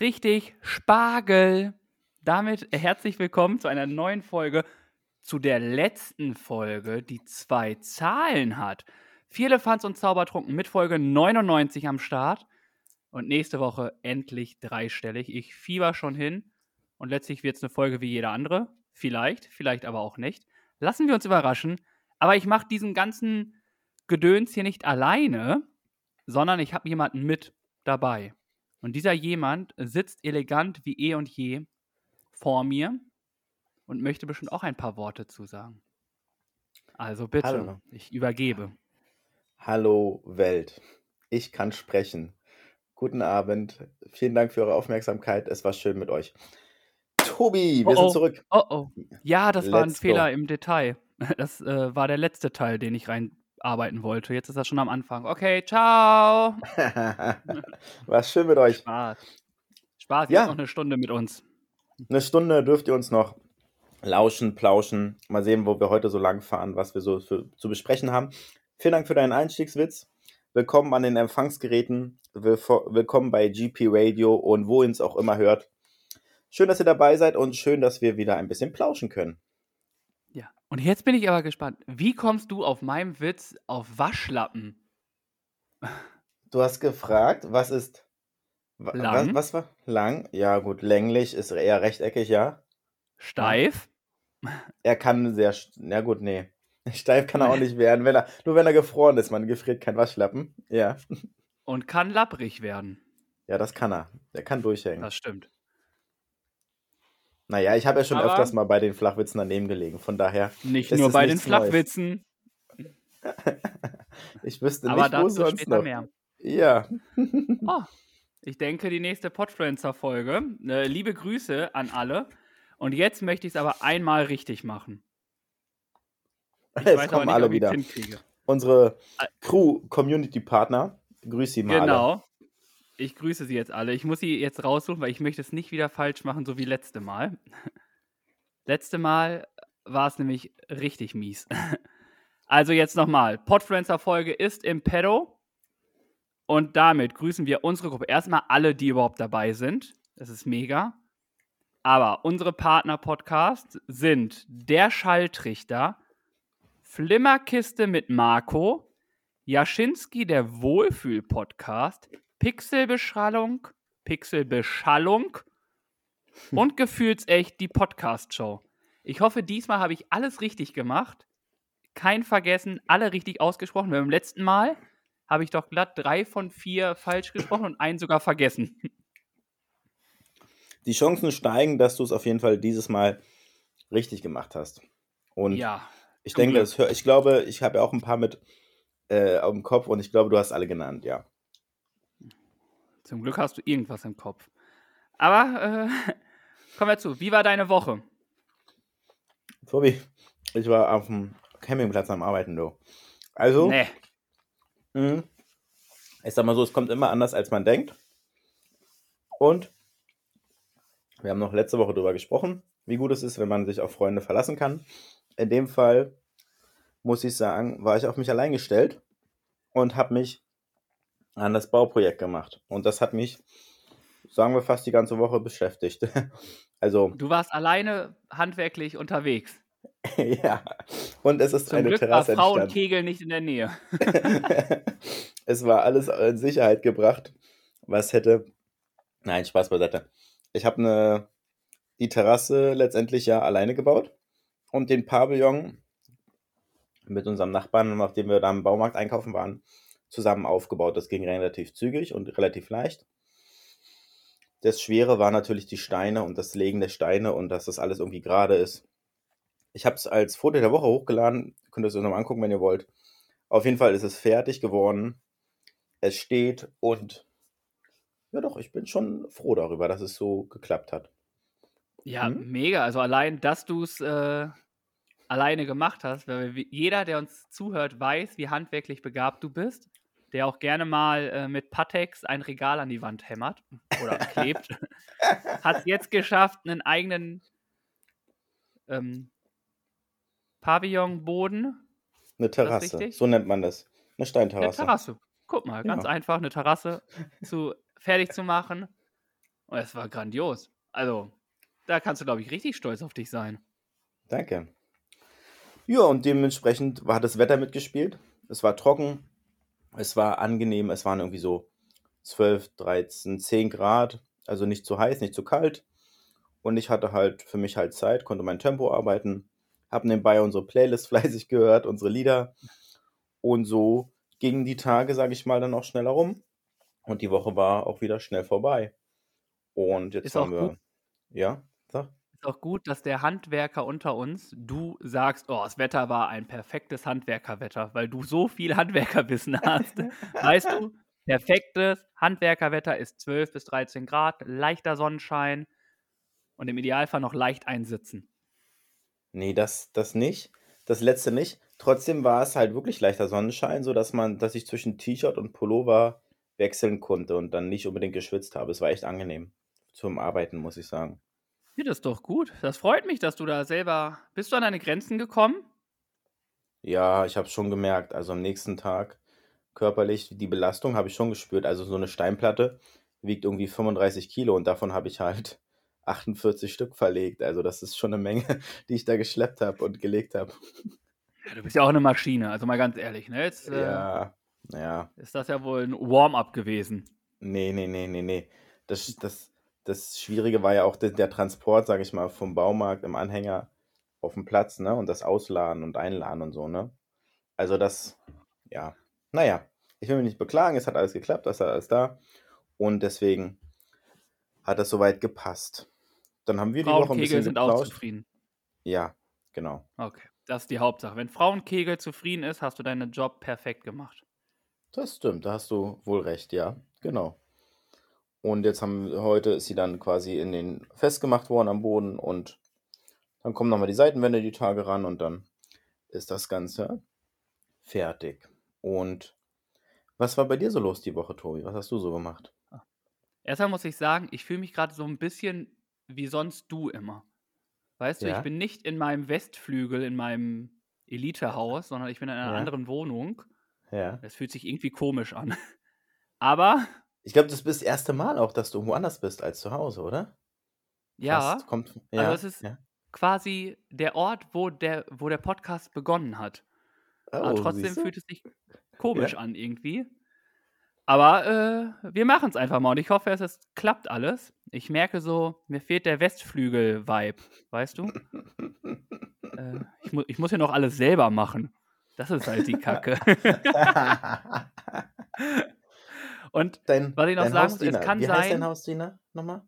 Richtig, Spargel. Damit herzlich willkommen zu einer neuen Folge, zu der letzten Folge, die zwei Zahlen hat. Vier Elefants und Zaubertrunken mit Folge 99 am Start. Und nächste Woche endlich dreistellig. Ich fieber schon hin. Und letztlich wird es eine Folge wie jede andere. Vielleicht, vielleicht aber auch nicht. Lassen wir uns überraschen. Aber ich mache diesen ganzen Gedöns hier nicht alleine, sondern ich habe jemanden mit dabei. Und dieser jemand sitzt elegant wie eh und je vor mir und möchte bestimmt auch ein paar Worte zu sagen. Also bitte, Hallo. ich übergebe. Hallo Welt. Ich kann sprechen. Guten Abend. Vielen Dank für eure Aufmerksamkeit. Es war schön mit euch. Tobi, wir Oh, sind oh. zurück. Oh oh. Ja, das war ein Let's go. Fehler im Detail. Das äh, war der letzte Teil, den ich reinarbeiten wollte. Jetzt ist das schon am Anfang. Okay, ciao. war schön mit euch. Spaß. Spaß, jetzt Ja. noch eine Stunde mit uns. Eine Stunde dürft ihr uns noch lauschen, plauschen. Mal sehen, wo wir heute so lang fahren, was wir so für, zu besprechen haben. Vielen Dank für deinen Einstiegswitz. Willkommen an den Empfangsgeräten. Willkommen bei GP Radio und wo ihr uns auch immer hört. Schön, dass ihr dabei seid und schön, dass wir wieder ein bisschen plauschen können. Und jetzt bin ich aber gespannt. Wie kommst du auf meinem Witz auf Waschlappen? Du hast gefragt, was ist. Lang. Was, was war? Lang? Ja, gut. Länglich ist eher rechteckig, ja. Steif? Er kann sehr. Na gut, nee. Steif kann er auch nicht werden, wenn er, nur wenn er gefroren ist. Man gefriert kein Waschlappen. Ja. Und kann lapprig werden. Ja, das kann er. Der kann durchhängen. Das stimmt. Naja, ich habe ja schon Aber- öfters mal bei den Flachwitzen daneben gelegen. Von daher, Nicht nur bei den. Flachwitzen, ich wüsste aber nicht, wo sonst später noch. mehr. Ja. Oh, ich denke, die nächste Podfluencer-Folge. Äh, liebe Grüße an alle. Und jetzt möchte ich es aber einmal richtig machen. Ich Jetzt kommen nicht, alle wieder. Unsere Ä- Crew-Community-Partner. Grüß sie mal alle. Ich grüße sie jetzt alle. Ich muss sie jetzt raussuchen, weil ich möchte es nicht wieder falsch machen, so wie letzte Mal. letzte Mal war es nämlich richtig mies. also jetzt nochmal. Podfluencer-Folge ist im Pedo. Und damit grüßen wir unsere Gruppe. Erstmal alle, die überhaupt dabei sind. Das ist mega. Aber unsere Partner-Podcasts sind Der Schalltrichter, Flimmerkiste mit Marco, Jaschinski, der Wohlfühl-Podcast, Pixelbeschallung, Pixelbeschallung und gefühlsecht die Podcast-Show. Ich hoffe, diesmal habe ich alles richtig gemacht. Kein vergessen, alle richtig ausgesprochen. Beim letzten Mal habe ich doch glatt drei von vier falsch gesprochen und einen sogar vergessen. Die Chancen steigen, dass du es auf jeden Fall dieses Mal richtig gemacht hast. Und ja, ich denke, hör, ich glaube, ich habe ja auch ein paar mit äh, auf dem Kopf und ich glaube, du hast alle genannt, ja. Zum Glück hast du irgendwas im Kopf. Aber äh, kommen wir zu. Wie war deine Woche? Tobi, ich war auf dem Campingplatz am Arbeiten, du. Also, Nee. mh, ich sag mal so, es kommt immer anders, als man denkt. Und wir haben noch letzte Woche darüber gesprochen, wie gut es ist, wenn man sich auf Freunde verlassen kann. In dem Fall, muss ich sagen, war ich auf mich allein gestellt und habe mich an das Bauprojekt gemacht. Und das hat mich, sagen wir, fast die ganze Woche beschäftigt. also, Du warst alleine handwerklich unterwegs. ja. Und es ist Zum eine Glück war Terrasse Frau und entstanden. Kegel nicht in der Nähe. es war alles in Sicherheit gebracht, was hätte. Nein, Spaß beiseite. Ich habe eine die Terrasse letztendlich ja alleine gebaut und den Pavillon mit unserem Nachbarn, nachdem wir da im Baumarkt einkaufen waren, zusammen aufgebaut. Das ging relativ zügig und relativ leicht. Das Schwere war natürlich die Steine und das Legen der Steine und dass das alles irgendwie gerade ist. Ich habe es als Foto der Woche hochgeladen. Könnt ihr es euch noch mal angucken, wenn ihr wollt. Auf jeden Fall ist es fertig geworden. Es steht und ja doch, ich bin schon froh darüber, dass es so geklappt hat. Ja, Hm? mega. Also allein, dass du es äh, alleine gemacht hast, weil wir- jeder, der uns zuhört, weiß, wie handwerklich begabt du bist, der auch gerne mal äh, mit Patex ein Regal an die Wand hämmert oder klebt, hat es jetzt geschafft, einen eigenen ähm, Pavillonboden, Eine Terrasse, so nennt man das. Eine eine Steinterrasse. Terrasse. Guck mal, ganz Ja. einfach, eine Terrasse zu, fertig zu machen. Und es war grandios. Also, da kannst du, glaube ich, richtig stolz auf dich sein. Danke. Ja, und dementsprechend hat das Wetter mitgespielt. Es war trocken, es war angenehm, es waren irgendwie so 12, 13, 10 Grad, also nicht zu heiß, nicht zu kalt. Und ich hatte halt für mich halt Zeit, konnte mein Tempo arbeiten, habe nebenbei unsere Playlist fleißig gehört, unsere Lieder. Und so gingen die Tage, sage ich mal, dann auch schneller rum. Und die Woche war auch wieder schnell vorbei. Und jetzt Ist haben wir, gut. ja, sag. Ist auch gut, dass der Handwerker unter uns, du sagst, oh, das Wetter war ein perfektes Handwerkerwetter, weil du so viel Handwerkerwissen hast. weißt du, perfektes Handwerkerwetter ist 12 bis 13 Grad, leichter Sonnenschein und im Idealfall noch leicht einsitzen. Nee, das, das nicht. Das letzte nicht. Trotzdem war es halt wirklich leichter Sonnenschein, so dass man, dass ich zwischen T-Shirt und Pullover wechseln konnte und dann nicht unbedingt geschwitzt habe. Es war echt angenehm zum Arbeiten, muss ich sagen. Ja, das ist doch gut. Das freut mich, dass du da selber. Bist du an deine Grenzen gekommen? Ja, ich habe es schon gemerkt. Also am nächsten Tag körperlich, die Belastung habe ich schon gespürt. Also so eine Steinplatte wiegt irgendwie 35 Kilo und davon habe ich halt 48 Stück verlegt. Also das ist schon eine Menge, die ich da geschleppt habe und gelegt habe. Ja, du bist ja auch eine Maschine, also mal ganz ehrlich. Ne? Jetzt äh, Ja, ja. ist das ja wohl ein Warm-up gewesen. Nee, nee, nee, nee, nee. Das, das, das Schwierige war ja auch der, der Transport, sage ich mal, vom Baumarkt im Anhänger auf den Platz, ne? Und das Ausladen und Einladen und so, ne? Also das, ja. Naja, ich will mich nicht beklagen, es hat alles geklappt, das ist alles da. Und deswegen hat das soweit gepasst. Dann haben wir die Woche ein Frauenkegel bisschen sind auch geplauscht. zufrieden. Ja, genau. Okay, das ist die Hauptsache. Wenn Frauenkegel zufrieden ist, hast du deinen Job perfekt gemacht. Das stimmt, da hast du wohl recht, ja, genau. Und jetzt haben heute ist sie dann quasi in den festgemacht worden am Boden und dann kommen nochmal die Seitenwände die Tage ran und dann ist das Ganze fertig. Und was war bei dir so los die Woche, Tobi? Was hast du so gemacht? Erstmal muss ich sagen, ich fühle mich gerade so ein bisschen wie sonst du immer. Weißt du, Ja? ich bin nicht in meinem Westflügel, in meinem Elitehaus, sondern ich bin in einer Ja. anderen Wohnung. Ja. Das fühlt sich irgendwie komisch an. Aber Ich glaube, das ist das erste Mal auch, dass du woanders bist als zu Hause, oder? ja, Fast. Kommt, ja, es ist- ja. quasi der Ort, wo der, wo der Podcast begonnen hat. Aber Oh, trotzdem siehst du? fühlt es sich komisch Ja. an irgendwie. Aber äh, wir machen es einfach mal und ich hoffe, es klappt alles. Ich merke so, mir fehlt der Westflügel-Vibe, weißt du? äh, ich, mu ich muss ja noch alles selber machen. Das ist halt die Kacke. und dein, Was ich noch sagen muss, es Hausdiener. kann Wie heißt dein sein- Hausdiener nochmal?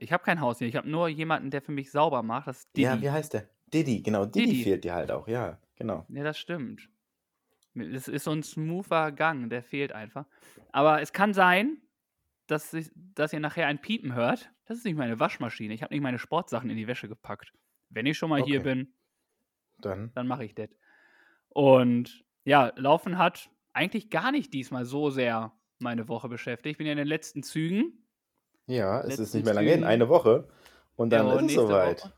ich habe kein Haus hier, ich habe nur jemanden, der für mich sauber macht. Das ist Didi. Ja, wie heißt der? Didi, genau. Didi, Didi. fehlt dir halt auch, ja, genau. Ja, das stimmt. Es ist so ein smoother Gang, der fehlt einfach. Aber es kann sein, dass, ich, dass ihr nachher ein Piepen hört. Das ist nicht meine Waschmaschine. Ich habe nicht meine Sportsachen in die Wäsche gepackt. Wenn ich schon mal hier Okay. bin, Dann. dann mache ich das. Und ja, Laufen hat eigentlich gar nicht diesmal so sehr meine Woche beschäftigt. Ich bin ja in den letzten Zügen. Ja, es Letzten ist nicht mehr lange hin, eine Woche. Und dann Ja, ist es soweit. Woche.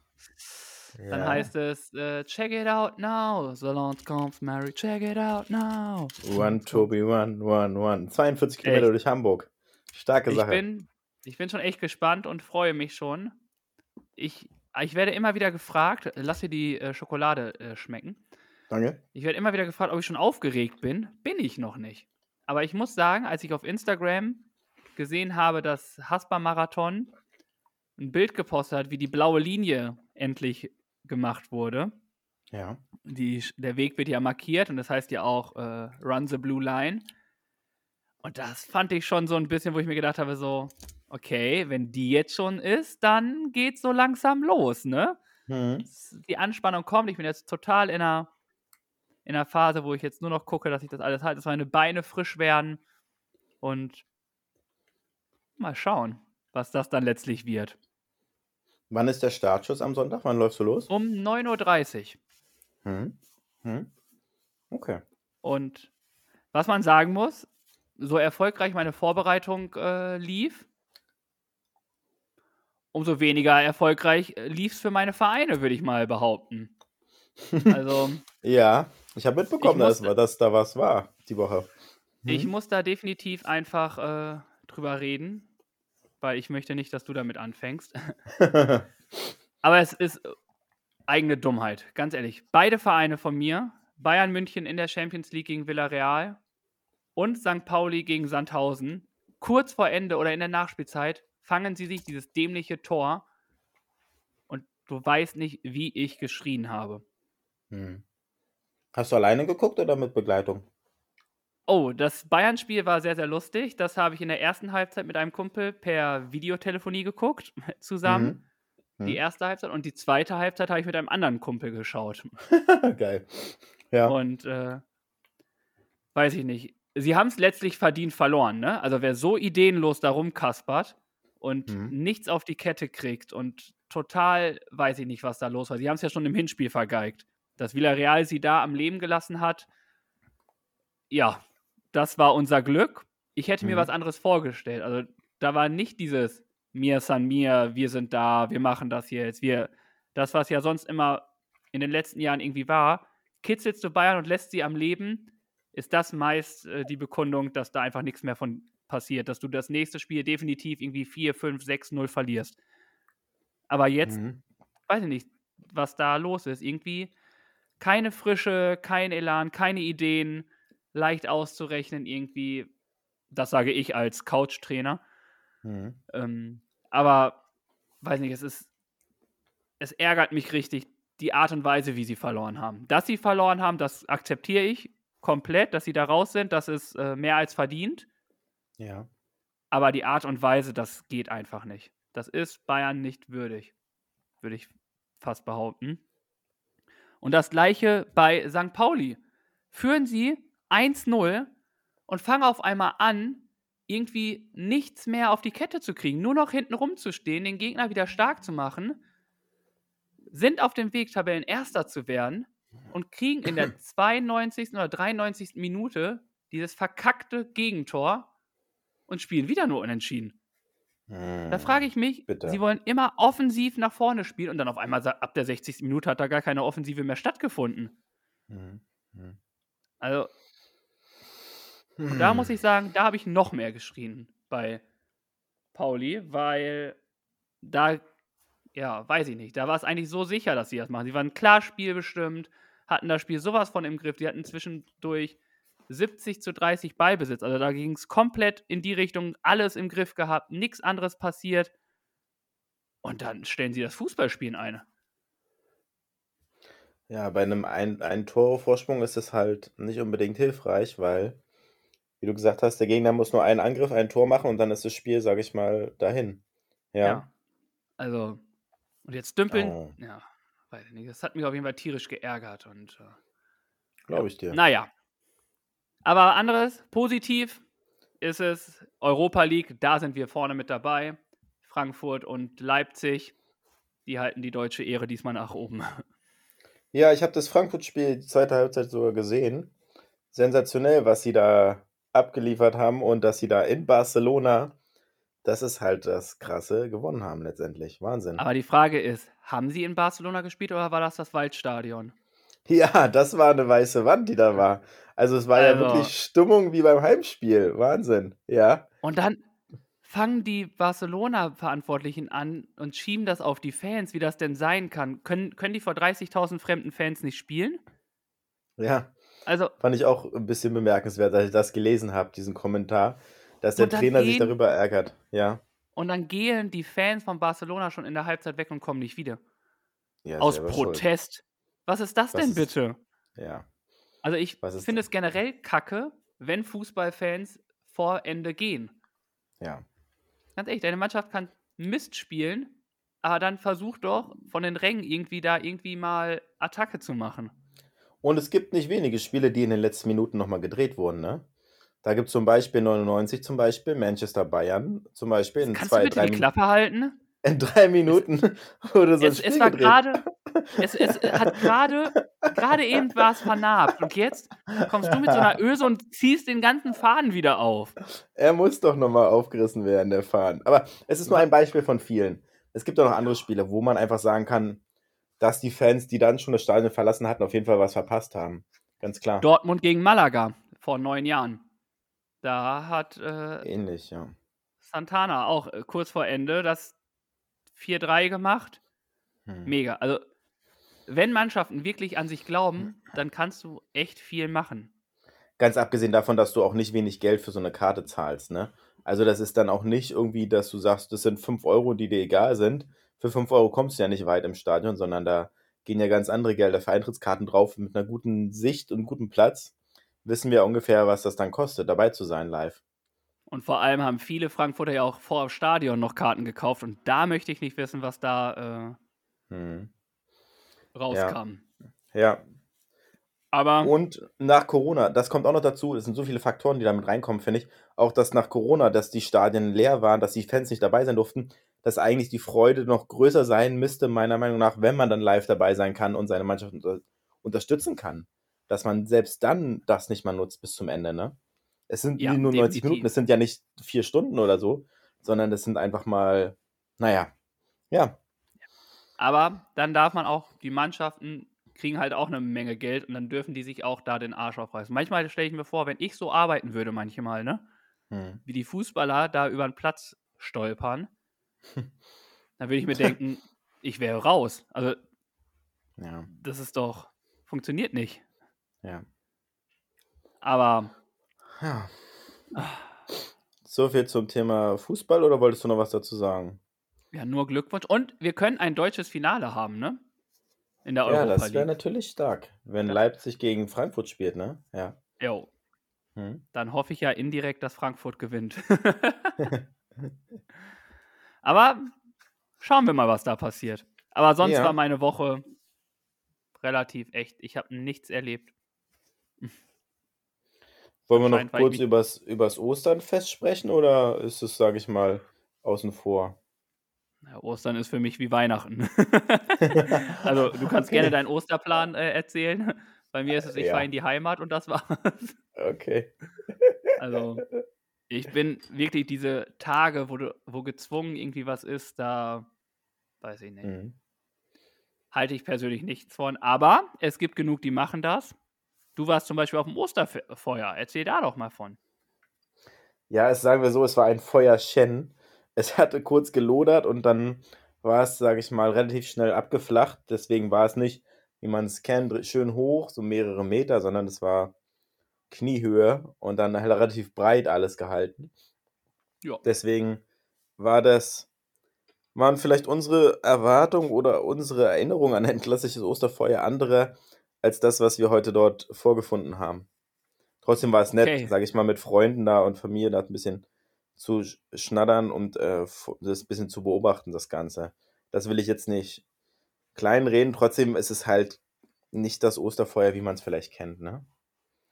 Dann Ja. heißt es, äh, check it out now. Salons comes Mary, check it out now. One, Tobi, one, one, one. 42 Kilometer Echt? durch Hamburg. Starke Ich Sache. bin, ich bin schon echt gespannt und freue mich schon. Ich, ich werde immer wieder gefragt, lass dir die äh, Schokolade äh, schmecken. Danke. Ich werde immer wieder gefragt, ob ich schon aufgeregt bin. Bin ich noch nicht. Aber ich muss sagen, als ich auf Instagram gesehen habe, dass Haspa-Marathon ein Bild gepostet hat, wie die blaue Linie endlich gemacht wurde. Ja. Die, der Weg wird ja markiert und das heißt ja auch äh, Run the Blue Line. Und das fand ich schon so ein bisschen, wo ich mir gedacht habe, so, okay, wenn die jetzt schon ist, dann geht's so langsam los, ne? Hm. S- Die Anspannung kommt. Ich bin jetzt total in einer, in einer Phase, wo ich jetzt nur noch gucke, dass ich das alles halte, dass meine Beine frisch werden. Und Mal schauen, was das dann letztlich wird. Wann ist der Startschuss am Sonntag? Wann läufst du los? Um 9.30 Uhr. Hm. Hm. Okay. Und was man sagen muss, so erfolgreich meine Vorbereitung äh, lief, umso weniger erfolgreich äh, lief es für meine Vereine, würde ich mal behaupten. Also. ja, ich habe mitbekommen, ich musste, dass, dass, da was war die Woche. Hm? Ich muss da definitiv einfach äh, drüber reden, weil ich möchte nicht, dass du damit anfängst. Aber es ist eigene Dummheit, ganz ehrlich. Beide Vereine von mir, Bayern München in der Champions League gegen Villarreal und St. Pauli gegen Sandhausen, kurz vor Ende oder in der Nachspielzeit, fangen sie sich dieses dämliche Tor und du weißt nicht, wie ich geschrien habe. Hm. Hast du alleine geguckt oder mit Begleitung? Oh, das Bayern-Spiel war sehr, sehr lustig. Das habe ich in der ersten Halbzeit mit einem Kumpel per Videotelefonie geguckt, zusammen. Mhm. Die hm. erste Halbzeit und die zweite Halbzeit habe ich mit einem anderen Kumpel geschaut. Geil. Ja. Und äh, weiß ich nicht. Sie haben es letztlich verdient verloren, ne? Also wer so ideenlos darum kaspert, und mhm. nichts auf die Kette kriegt und total, weiß ich nicht, was da los war. Sie haben es ja schon im Hinspiel vergeigt. Dass Villarreal sie da am Leben gelassen hat, ja, das war unser Glück. Ich hätte mhm. mir was anderes vorgestellt. Also da war nicht dieses Mir San Mir, wir sind da, wir machen das jetzt, wir, das, was ja sonst immer in den letzten Jahren irgendwie war, kitzelst du Bayern und lässt sie am Leben, ist das meist äh, die Bekundung, dass da einfach nichts mehr von passiert, dass du das nächste Spiel definitiv irgendwie 4, 5, 6, 0 verlierst. Aber jetzt, mhm. weiß ich nicht, was da los ist. Irgendwie keine Frische, kein Elan, keine Ideen, leicht auszurechnen, irgendwie. Das sage ich als Couch-Trainer. Mhm. Ähm, aber, weiß nicht, es ist, es ärgert mich richtig, die Art und Weise, wie sie verloren haben. Dass sie verloren haben, das akzeptiere ich komplett, dass sie da raus sind, das ist äh, mehr als verdient. Ja. Aber die Art und Weise, das geht einfach nicht. Das ist Bayern nicht würdig, würde ich fast behaupten. Und das gleiche bei St. Pauli. Führen sie 1-0 und fangen auf einmal an, irgendwie nichts mehr auf die Kette zu kriegen, nur noch hinten rumzustehen, den Gegner wieder stark zu machen, sind auf dem Weg, Tabellen Erster zu werden und kriegen in der 92. oder 93. Minute dieses verkackte Gegentor und spielen wieder nur unentschieden. Hm, da frage ich mich, bitte. sie wollen immer offensiv nach vorne spielen und dann auf einmal ab der 60. Minute hat da gar keine Offensive mehr stattgefunden. Hm, hm. Also, da muss hm. ich sagen, da habe ich noch mehr geschrien bei Pauli, weil da, ja, weiß ich nicht, da war es eigentlich so sicher, dass sie das machen. Sie waren klar spielbestimmt, hatten das Spiel sowas von im Griff, die hatten zwischendurch 70 zu 30 Ballbesitz. Also da ging es komplett in die Richtung, alles im Griff gehabt, nichts anderes passiert. Und dann stellen sie das Fußballspielen ein. Ja, bei einem ein, ein Torvorsprung ist es halt nicht unbedingt hilfreich, weil, wie du gesagt hast, der Gegner muss nur einen Angriff, ein Tor machen und dann ist das Spiel, sag ich mal, dahin. Ja. ja. Also, und jetzt dümpeln, oh. ja, weiß ich nicht. Das hat mich auf jeden Fall tierisch geärgert und. Äh, Glaube ich dir. Naja, aber anderes, positiv ist es Europa League, da sind wir vorne mit dabei. Frankfurt und Leipzig, die halten die deutsche Ehre diesmal nach oben. Ja, ich habe das Frankfurt-Spiel die zweite Halbzeit sogar gesehen. Sensationell, was sie da abgeliefert haben und dass sie da in Barcelona, das ist halt das Krasse, gewonnen haben letztendlich. Wahnsinn. Aber die Frage ist, haben sie in Barcelona gespielt oder war das das Waldstadion? Ja, das war eine weiße Wand, die da war. Also es war also, ja wirklich Stimmung wie beim Heimspiel. Wahnsinn, ja. Und dann fangen die Barcelona-Verantwortlichen an und schieben das auf die Fans, wie das denn sein kann. Können, können die vor 30.000 fremden Fans nicht spielen? Ja. Also, Fand ich auch ein bisschen bemerkenswert, als ich das gelesen habe, diesen Kommentar, dass der Trainer gehen, sich darüber ärgert. Ja. Und dann gehen die Fans von Barcelona schon in der Halbzeit weg und kommen nicht wieder. Ja, Aus Protest. Schuld. Was ist das Was denn bitte? ja. Also ich finde es generell kacke, wenn Fußballfans vor Ende gehen. Ja. Ganz ehrlich, deine Mannschaft kann Mist spielen, aber dann versuch doch von den Rängen irgendwie da irgendwie mal Attacke zu machen. Und es gibt nicht wenige Spiele, die in den letzten Minuten nochmal gedreht wurden, ne? Da gibt es zum Beispiel 99 zum Beispiel, Manchester Bayern zum Beispiel. In Kannst zwei, du bitte drei, die Klappe halten? in drei Minuten wurde so ein Es, Spiel es war gedreht. gerade, es, es hat gerade, gerade eben war es vernarbt und jetzt kommst du mit so einer Öse und ziehst den ganzen Faden wieder auf. Er muss doch nochmal aufgerissen werden, der Faden. Aber es ist nur ein Beispiel von vielen. Es gibt auch noch andere Spiele, wo man einfach sagen kann, dass die Fans, die dann schon das Stadion verlassen hatten, auf jeden Fall was verpasst haben. Ganz klar. Dortmund gegen Malaga vor neun Jahren. Da hat äh, Ähnlich, ja. Santana auch äh, kurz vor Ende das 4-3 gemacht. Hm. Mega. Also, wenn Mannschaften wirklich an sich glauben, dann kannst du echt viel machen. Ganz abgesehen davon, dass du auch nicht wenig Geld für so eine Karte zahlst, ne? Also das ist dann auch nicht irgendwie, dass du sagst, das sind 5 Euro, die dir egal sind. Für 5 Euro kommst du ja nicht weit im Stadion, sondern da gehen ja ganz andere Gelder für Eintrittskarten drauf mit einer guten Sicht und gutem Platz. Wissen wir ungefähr, was das dann kostet, dabei zu sein live. Und vor allem haben viele Frankfurter ja auch vor dem Stadion noch Karten gekauft. Und da möchte ich nicht wissen, was da Hm. Rauskam. Ja, Aber Und nach Corona, das kommt auch noch dazu, es sind so viele Faktoren, die damit reinkommen, finde ich. Auch, dass nach Corona, dass die Stadien leer waren, dass die Fans nicht dabei sein durften, dass eigentlich die Freude noch größer sein müsste, meiner Meinung nach, wenn man dann live dabei sein kann und seine Mannschaft unter unterstützen kann. Dass man selbst dann das nicht mal nutzt bis zum Ende, ne? Es sind Ja, nur 90 definitiv. Minuten, es sind ja nicht vier Stunden oder so, sondern es sind einfach mal, naja, ja, Aber dann darf man auch, die Mannschaften kriegen halt auch eine Menge Geld und dann dürfen die sich auch da den Arsch aufreißen. Manchmal stelle ich mir vor, wenn ich so arbeiten würde, manchmal, ne? hm. Wie die Fußballer da über den Platz stolpern, dann würde ich mir denken, ich wäre raus. Also, ja, das ist doch, funktioniert nicht. ja. Aber Ja. So viel zum Thema Fußball oder wolltest du noch was dazu sagen? Ja, nur Glückwunsch. Und wir können ein deutsches Finale haben, ne? In der Ja, Europa das wäre League. natürlich stark, wenn Ja. Leipzig gegen Frankfurt spielt, ne? Ja. Jo, Hm. dann hoffe ich ja indirekt, dass Frankfurt gewinnt. Aber schauen wir mal, was da passiert. Aber sonst Ja. war meine Woche relativ echt. Ich habe nichts erlebt. Wollen wir noch kurz übers, übers Osternfest sprechen oder ist es, sage ich mal, außen vor? Ja, Ostern ist für mich wie Weihnachten. also du kannst gerne deinen Osterplan äh, erzählen. Bei mir ist es, ich Ja. fahre in die Heimat und das war's. Okay. Also ich bin wirklich diese Tage, wo du, wo gezwungen irgendwie was ist, da weiß ich nicht. Mhm. Halte ich persönlich nichts von. Aber es gibt genug, die machen das. Du warst zum Beispiel auf dem Osterfeuer. Erzähl da doch mal von. Ja, es sagen wir so, es war ein Feuerchen. Es hatte kurz gelodert und dann war es, sage ich mal, relativ schnell abgeflacht. Deswegen war es nicht, wie man es kennt, schön hoch, so mehrere Meter, sondern es war Kniehöhe und dann halt relativ breit alles gehalten. Ja. Deswegen war das, waren vielleicht unsere Erwartungen oder unsere Erinnerungen an ein klassisches Osterfeuer andere als das, was wir heute dort vorgefunden haben. Trotzdem war es nett, Okay. sage ich mal, mit Freunden da und Familie da ein bisschen zu sch- schnattern und äh, das ein bisschen zu beobachten, das Ganze. Das will ich jetzt nicht kleinreden. Trotzdem ist es halt nicht das Osterfeuer, wie man es vielleicht kennt, ne?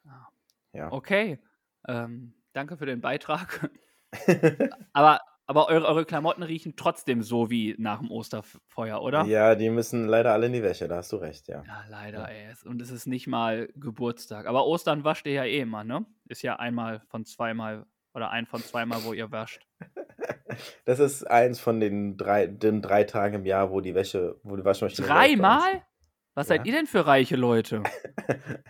Ah. Ja. Okay. Ähm, danke für den Beitrag. aber aber eure, eure Klamotten riechen trotzdem so wie nach dem Osterfeuer, oder? Ja, die müssen leider alle in die Wäsche, da hast du recht, ja. Ja, leider, ey. Es- Und es ist nicht mal Geburtstag. Aber Ostern wascht ihr ja eh immer, ne? Ist ja einmal von zweimal oder ein von zweimal, wo ihr wascht. Das ist eins von den drei, den drei Tagen im Jahr, wo die Wäsche, wo die Waschmaschine. Dreimal? Was seid Ja. ihr denn für reiche Leute?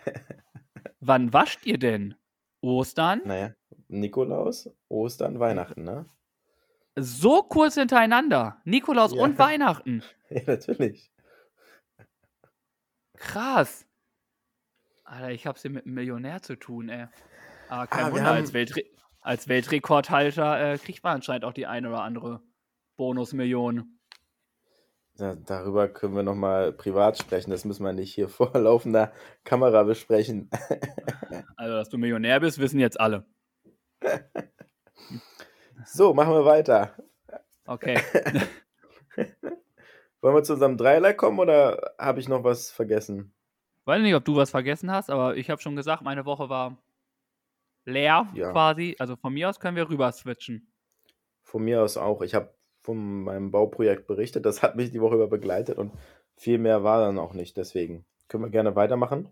Wann wascht ihr denn? Ostern? Naja, Nikolaus, Ostern, Weihnachten, ne? So kurz hintereinander. Nikolaus Ja. und Weihnachten. Ja, natürlich. Krass. Alter, ich hab's hier mit einem Millionär zu tun, ey. Aber kein Ah, Wunder, haben- als, Weltre als Weltrekordhalter äh, kriegt man anscheinend auch die eine oder andere Bonusmillion. Da, darüber können wir nochmal privat sprechen. Das müssen wir nicht hier vor laufender Kamera besprechen. Also, dass du Millionär bist, wissen jetzt alle. So, machen wir weiter. Okay. Wollen wir zu unserem Dreierlei kommen oder habe ich noch was vergessen? Weiß nicht, ob du was vergessen hast, aber ich habe schon gesagt, meine Woche war leer Ja. quasi. Also von mir aus können wir rüber switchen. Von mir aus auch. Ich habe von meinem Bauprojekt berichtet. Das hat mich die Woche über begleitet und viel mehr war dann auch nicht. Deswegen können wir gerne weitermachen.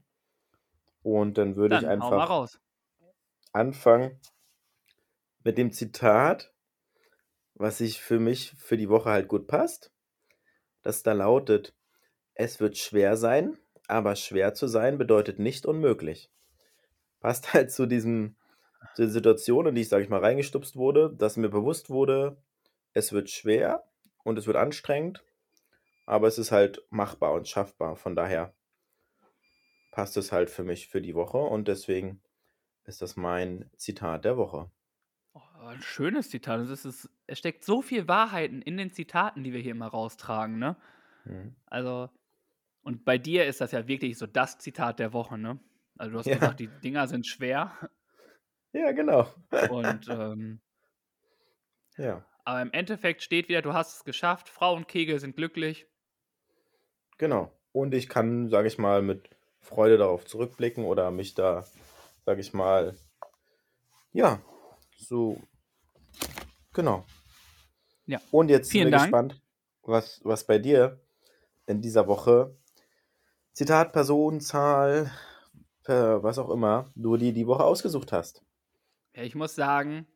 Und dann würde ich Dann mal einfach raus. anfangen mit dem Zitat, was sich für mich für die Woche halt gut passt. Das da lautet: Es wird schwer sein, aber schwer zu sein bedeutet nicht unmöglich. Passt halt zu diesem, der Situation, in die ich, sage ich mal, reingestupst wurde, dass mir bewusst wurde, es wird schwer und es wird anstrengend, aber es ist halt machbar und schaffbar. Von daher passt es halt für mich für die Woche und deswegen ist das mein Zitat der Woche. Oh, ein schönes Zitat. Es, ist, es steckt so viel Wahrheiten in den Zitaten, die wir hier immer raustragen, ne? Mhm. Also, und bei dir ist das ja wirklich so das Zitat der Woche, ne? Also du hast Ja. gesagt, die Dinger sind schwer. Ja, genau. Und ähm, Ja, aber im Endeffekt steht wieder, du hast es geschafft, Frau und Kegel sind glücklich. genau. Und ich kann, sage ich mal, mit Freude darauf zurückblicken oder mich da, sage ich mal, ja, so, genau. Ja. Und jetzt Vielen wir Dank. gespannt, was, was bei dir in dieser Woche, Zitat, Person, Zahl, per, was auch immer, du dir die Woche ausgesucht hast. Ja, ich muss sagen,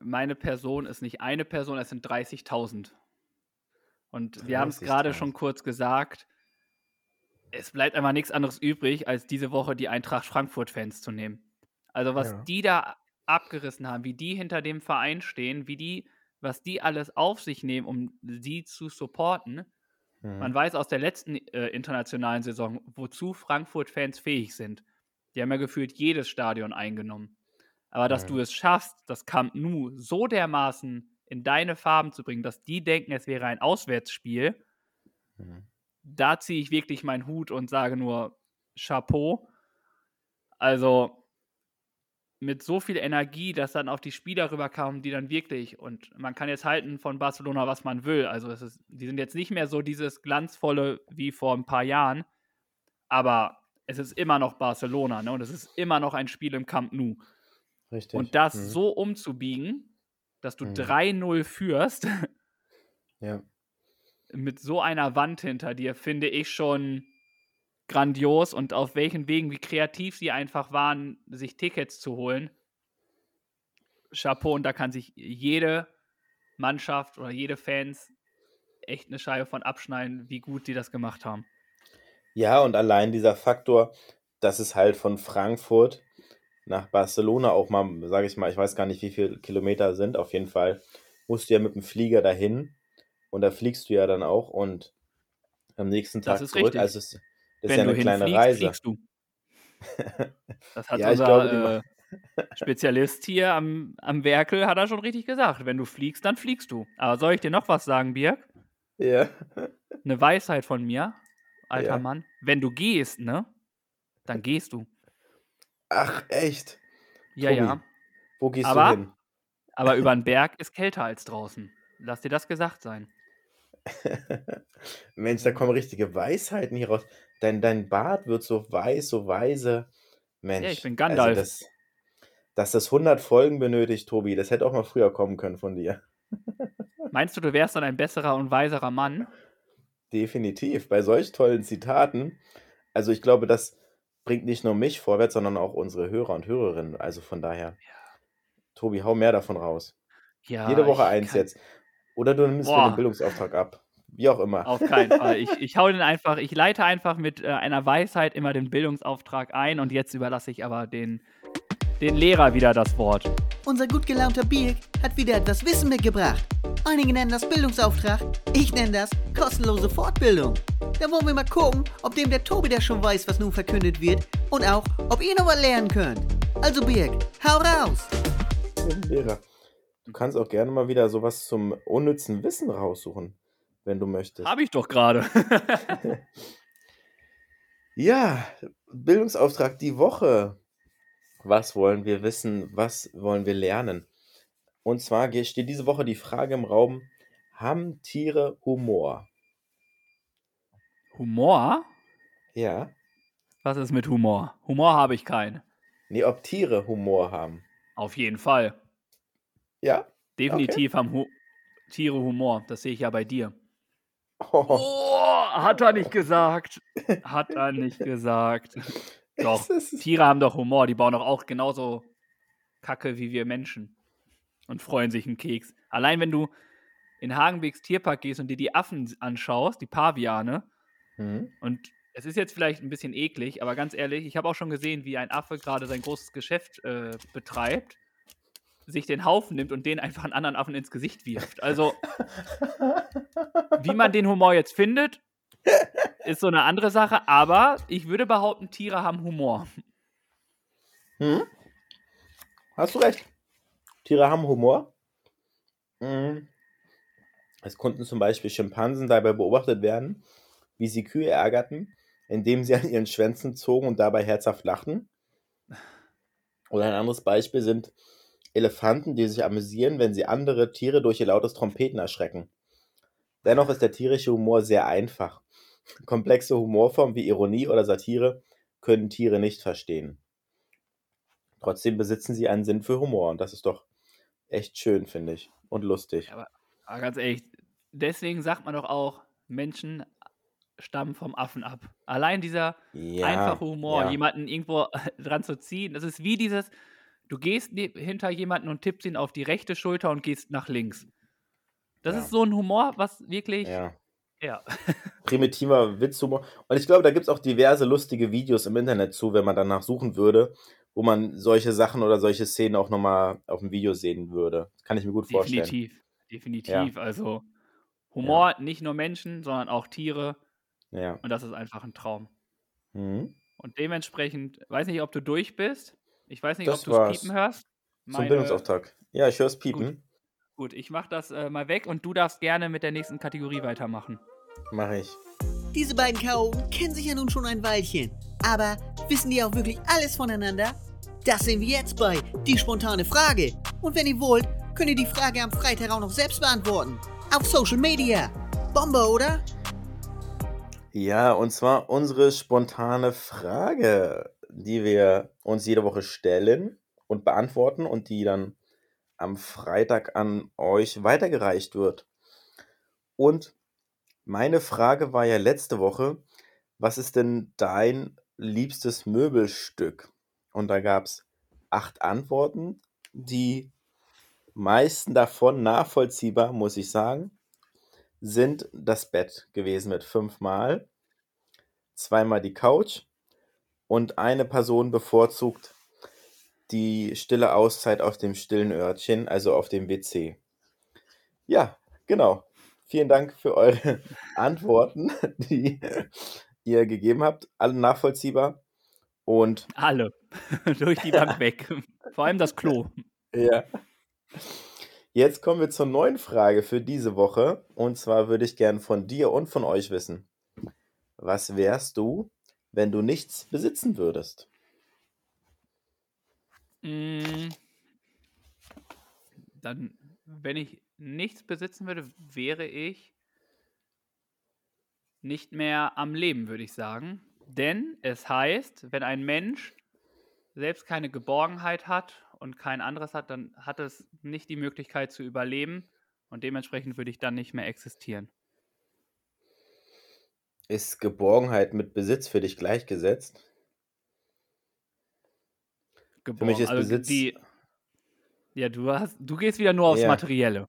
meine Person ist nicht eine Person, es sind 30.000. Und wir haben es gerade 30.000. schon kurz gesagt, es bleibt einfach nichts anderes übrig, als diese Woche die Eintracht Frankfurt-Fans zu nehmen. Also was Ja. die da abgerissen haben, wie die hinter dem Verein stehen, wie die, was die alles auf sich nehmen, um sie zu supporten. Mhm. Man weiß aus der letzten äh, internationalen Saison, wozu Frankfurt-Fans fähig sind. Die haben ja gefühlt jedes Stadion eingenommen. Aber dass Mhm. du es schaffst, das Camp Nou so dermaßen in deine Farben zu bringen, dass die denken, es wäre ein Auswärtsspiel, Mhm. da ziehe ich wirklich meinen Hut und sage nur Chapeau. Also mit so viel Energie, dass dann auf die Spieler rüberkamen, die dann wirklich, und man kann jetzt halten von Barcelona, was man will. Also es ist, die sind jetzt nicht mehr so dieses glanzvolle wie vor ein paar Jahren, aber es ist immer noch Barcelona, ne? Und es ist immer noch ein Spiel im Camp Nou. Richtig. Und das Mhm. so umzubiegen, dass du Mhm. 3-0 führst, Ja. mit so einer Wand hinter dir, finde ich schon grandios und auf welchen Wegen, wie kreativ sie einfach waren, sich Tickets zu holen. Chapeau, und da kann sich jede Mannschaft oder jede Fans echt eine Scheibe von abschneiden, wie gut die das gemacht haben. Ja, und allein dieser Faktor, dass es halt von Frankfurt nach Barcelona auch mal, sage ich mal, ich weiß gar nicht, wie viele Kilometer sind, auf jeden Fall musst du ja mit dem Flieger dahin und da fliegst du ja dann auch und am nächsten Das Tag ist zurück. richtig. Also es, das Wenn ist ja du eine kleine Reise. du. Das hat Ja, unser glaube, äh, Spezialist hier am, am Werkel, hat er schon richtig gesagt. Wenn du fliegst, dann fliegst du. Aber soll ich dir noch was sagen, Birg? Ja. Eine Weisheit von mir, alter Ja. Mann. Wenn du gehst, ne? Dann gehst du. Ach, echt? Ja, Tobi, ja. Wo gehst Aber- du hin? Aber über den Berg ist kälter als draußen. Lass dir das gesagt sein. Mensch, da kommen richtige Weisheiten hier raus. Dein, dein Bart wird so weiß, so weise. Mensch. Ja, ich bin Gandalf. Also das, dass das 100 Folgen benötigt, Tobi, das hätte auch mal früher kommen können von dir. Meinst du, du wärst dann ein besserer und weiserer Mann? Definitiv. Bei solch tollen Zitaten. Also ich glaube, das bringt nicht nur mich vorwärts, sondern auch unsere Hörer und Hörerinnen. Also von daher. Tobi, hau mehr davon raus. Ja. Jede Woche eins kann- jetzt. Oder du nimmst mir Boah. den Bildungsauftrag ab. Wie auch immer. Auf keinen Fall. Ich, ich hau den einfach, ich leite einfach mit äh, einer Weisheit immer den Bildungsauftrag ein und jetzt überlasse ich aber den, den Lehrer wieder das Wort. Unser gut gelaunter Birk hat wieder etwas Wissen mitgebracht. Einige nennen das Bildungsauftrag, ich nenne das kostenlose Fortbildung. Da wollen wir mal gucken, ob dem der Tobi der schon weiß, was nun verkündet wird und auch, ob ihr noch was lernen könnt. Also Birk, hau raus! Lehrer. Du kannst auch gerne mal wieder sowas zum unnützen Wissen raussuchen, wenn du möchtest. Habe ich doch gerade. Ja, Bildungsauftrag die Woche. Was wollen wir wissen? Was wollen wir lernen? Und zwar steht diese Woche die Frage im Raum: Haben Tiere Humor? Humor? Ja, Was ist mit Humor? Humor habe ich keinen. Nee, ob Tiere Humor haben. Auf jeden Fall. Ja? Definitiv haben Hu Tiere Humor. Das sehe ich ja bei dir. Oh, Oh, hat er nicht gesagt. Hat er nicht gesagt. Doch, Tiere haben doch Humor. Die bauen doch auch genauso Kacke wie wir Menschen. Und freuen sich einen Keks. Allein wenn du in Hagenbecks Tierpark gehst und dir die Affen anschaust, die Paviane, Hm? und es ist jetzt vielleicht ein bisschen eklig, aber ganz ehrlich, ich habe auch schon gesehen, wie ein Affe gerade sein großes Geschäft äh, betreibt, sich den Haufen nimmt und den einfach einen anderen Affen ins Gesicht wirft. Also, wie man den Humor jetzt findet, ist so eine andere Sache, aber ich würde behaupten, Tiere haben Humor. Hm? Hast du recht. Tiere haben Humor. Hm. Es konnten zum Beispiel Schimpansen dabei beobachtet werden, wie sie Kühe ärgerten, indem sie an ihren Schwänzen zogen und dabei herzhaft lachten. Oder ein anderes Beispiel sind Elefanten, die sich amüsieren, wenn sie andere Tiere durch ihr lautes Trompeten erschrecken. Dennoch ist der tierische Humor sehr einfach. Komplexe Humorformen wie Ironie oder Satire können Tiere nicht verstehen. Trotzdem besitzen sie einen Sinn für Humor und das ist doch echt schön, finde ich. Und lustig. Ja, Aber ganz ehrlich, deswegen sagt man doch auch, Menschen stammen vom Affen ab. Allein dieser Ja, einfache Humor, ja. jemanden irgendwo dran zu ziehen. Das ist wie dieses, du gehst hinter jemanden und tippst ihn auf die rechte Schulter und gehst nach links. Das Ja. ist so ein Humor, was wirklich, ja. Ja. Primitiver Witzhumor. Und ich glaube, da gibt es auch diverse lustige Videos im Internet zu, wenn man danach suchen würde, wo man solche Sachen oder solche Szenen auch nochmal auf dem Video sehen würde. Das kann ich mir gut vorstellen. definitiv, definitiv. Also Humor, nicht nur Menschen, sondern auch Tiere. Ja. Und das ist einfach ein Traum. Mhm. Und dementsprechend, weiß nicht, ob du durch bist. Ich weiß nicht, Das ob du es piepen hörst. Zum Meine- Bildungsauftrag. Ja, ich höre es piepen. Gut, ich mach das äh, mal weg und du darfst gerne mit der nächsten Kategorie weitermachen. Mache ich. Diese beiden Chaoten kennen sich ja nun schon ein Weilchen. Aber wissen die auch wirklich alles voneinander? Das sehen wir jetzt bei Die spontane Frage. Und wenn ihr wollt, könnt ihr die Frage am Freitag auch noch selbst beantworten. Auf Social Media. Bombe, oder? Ja, und zwar unsere spontane Frage, die wir uns jede Woche stellen und beantworten und die dann am Freitag an euch weitergereicht wird. Und meine Frage war ja letzte Woche, was ist denn dein liebstes Möbelstück? Und da gab es acht Antworten, die meisten davon nachvollziehbar, muss ich sagen, sind das Bett gewesen mit fünfmal, zweimal die Couch und eine Person bevorzugt die stille Auszeit auf dem stillen Örtchen, also auf dem WC. Ja, genau. Vielen Dank für eure Antworten, die ihr gegeben habt. Alle nachvollziehbar. Und Alle. Durch die Bank weg. Vor allem das Klo. ja. Jetzt kommen wir zur neuen Frage für diese Woche. Und zwar würde ich gern von dir und von euch wissen. Was wärst du, wenn du nichts besitzen würdest? Mm, Dann, wenn ich nichts besitzen würde, wäre ich nicht mehr am Leben, würde ich sagen. Denn es heißt, wenn ein Mensch selbst keine Geborgenheit hat und kein anderes hat, dann hat es nicht die Möglichkeit zu überleben und dementsprechend würde ich dann nicht mehr existieren. Ist Geborgenheit mit Besitz für dich gleichgesetzt? Geborgen. mich ist also Besitz- Die, ja, du hast, du gehst wieder nur aufs Ja. Materielle.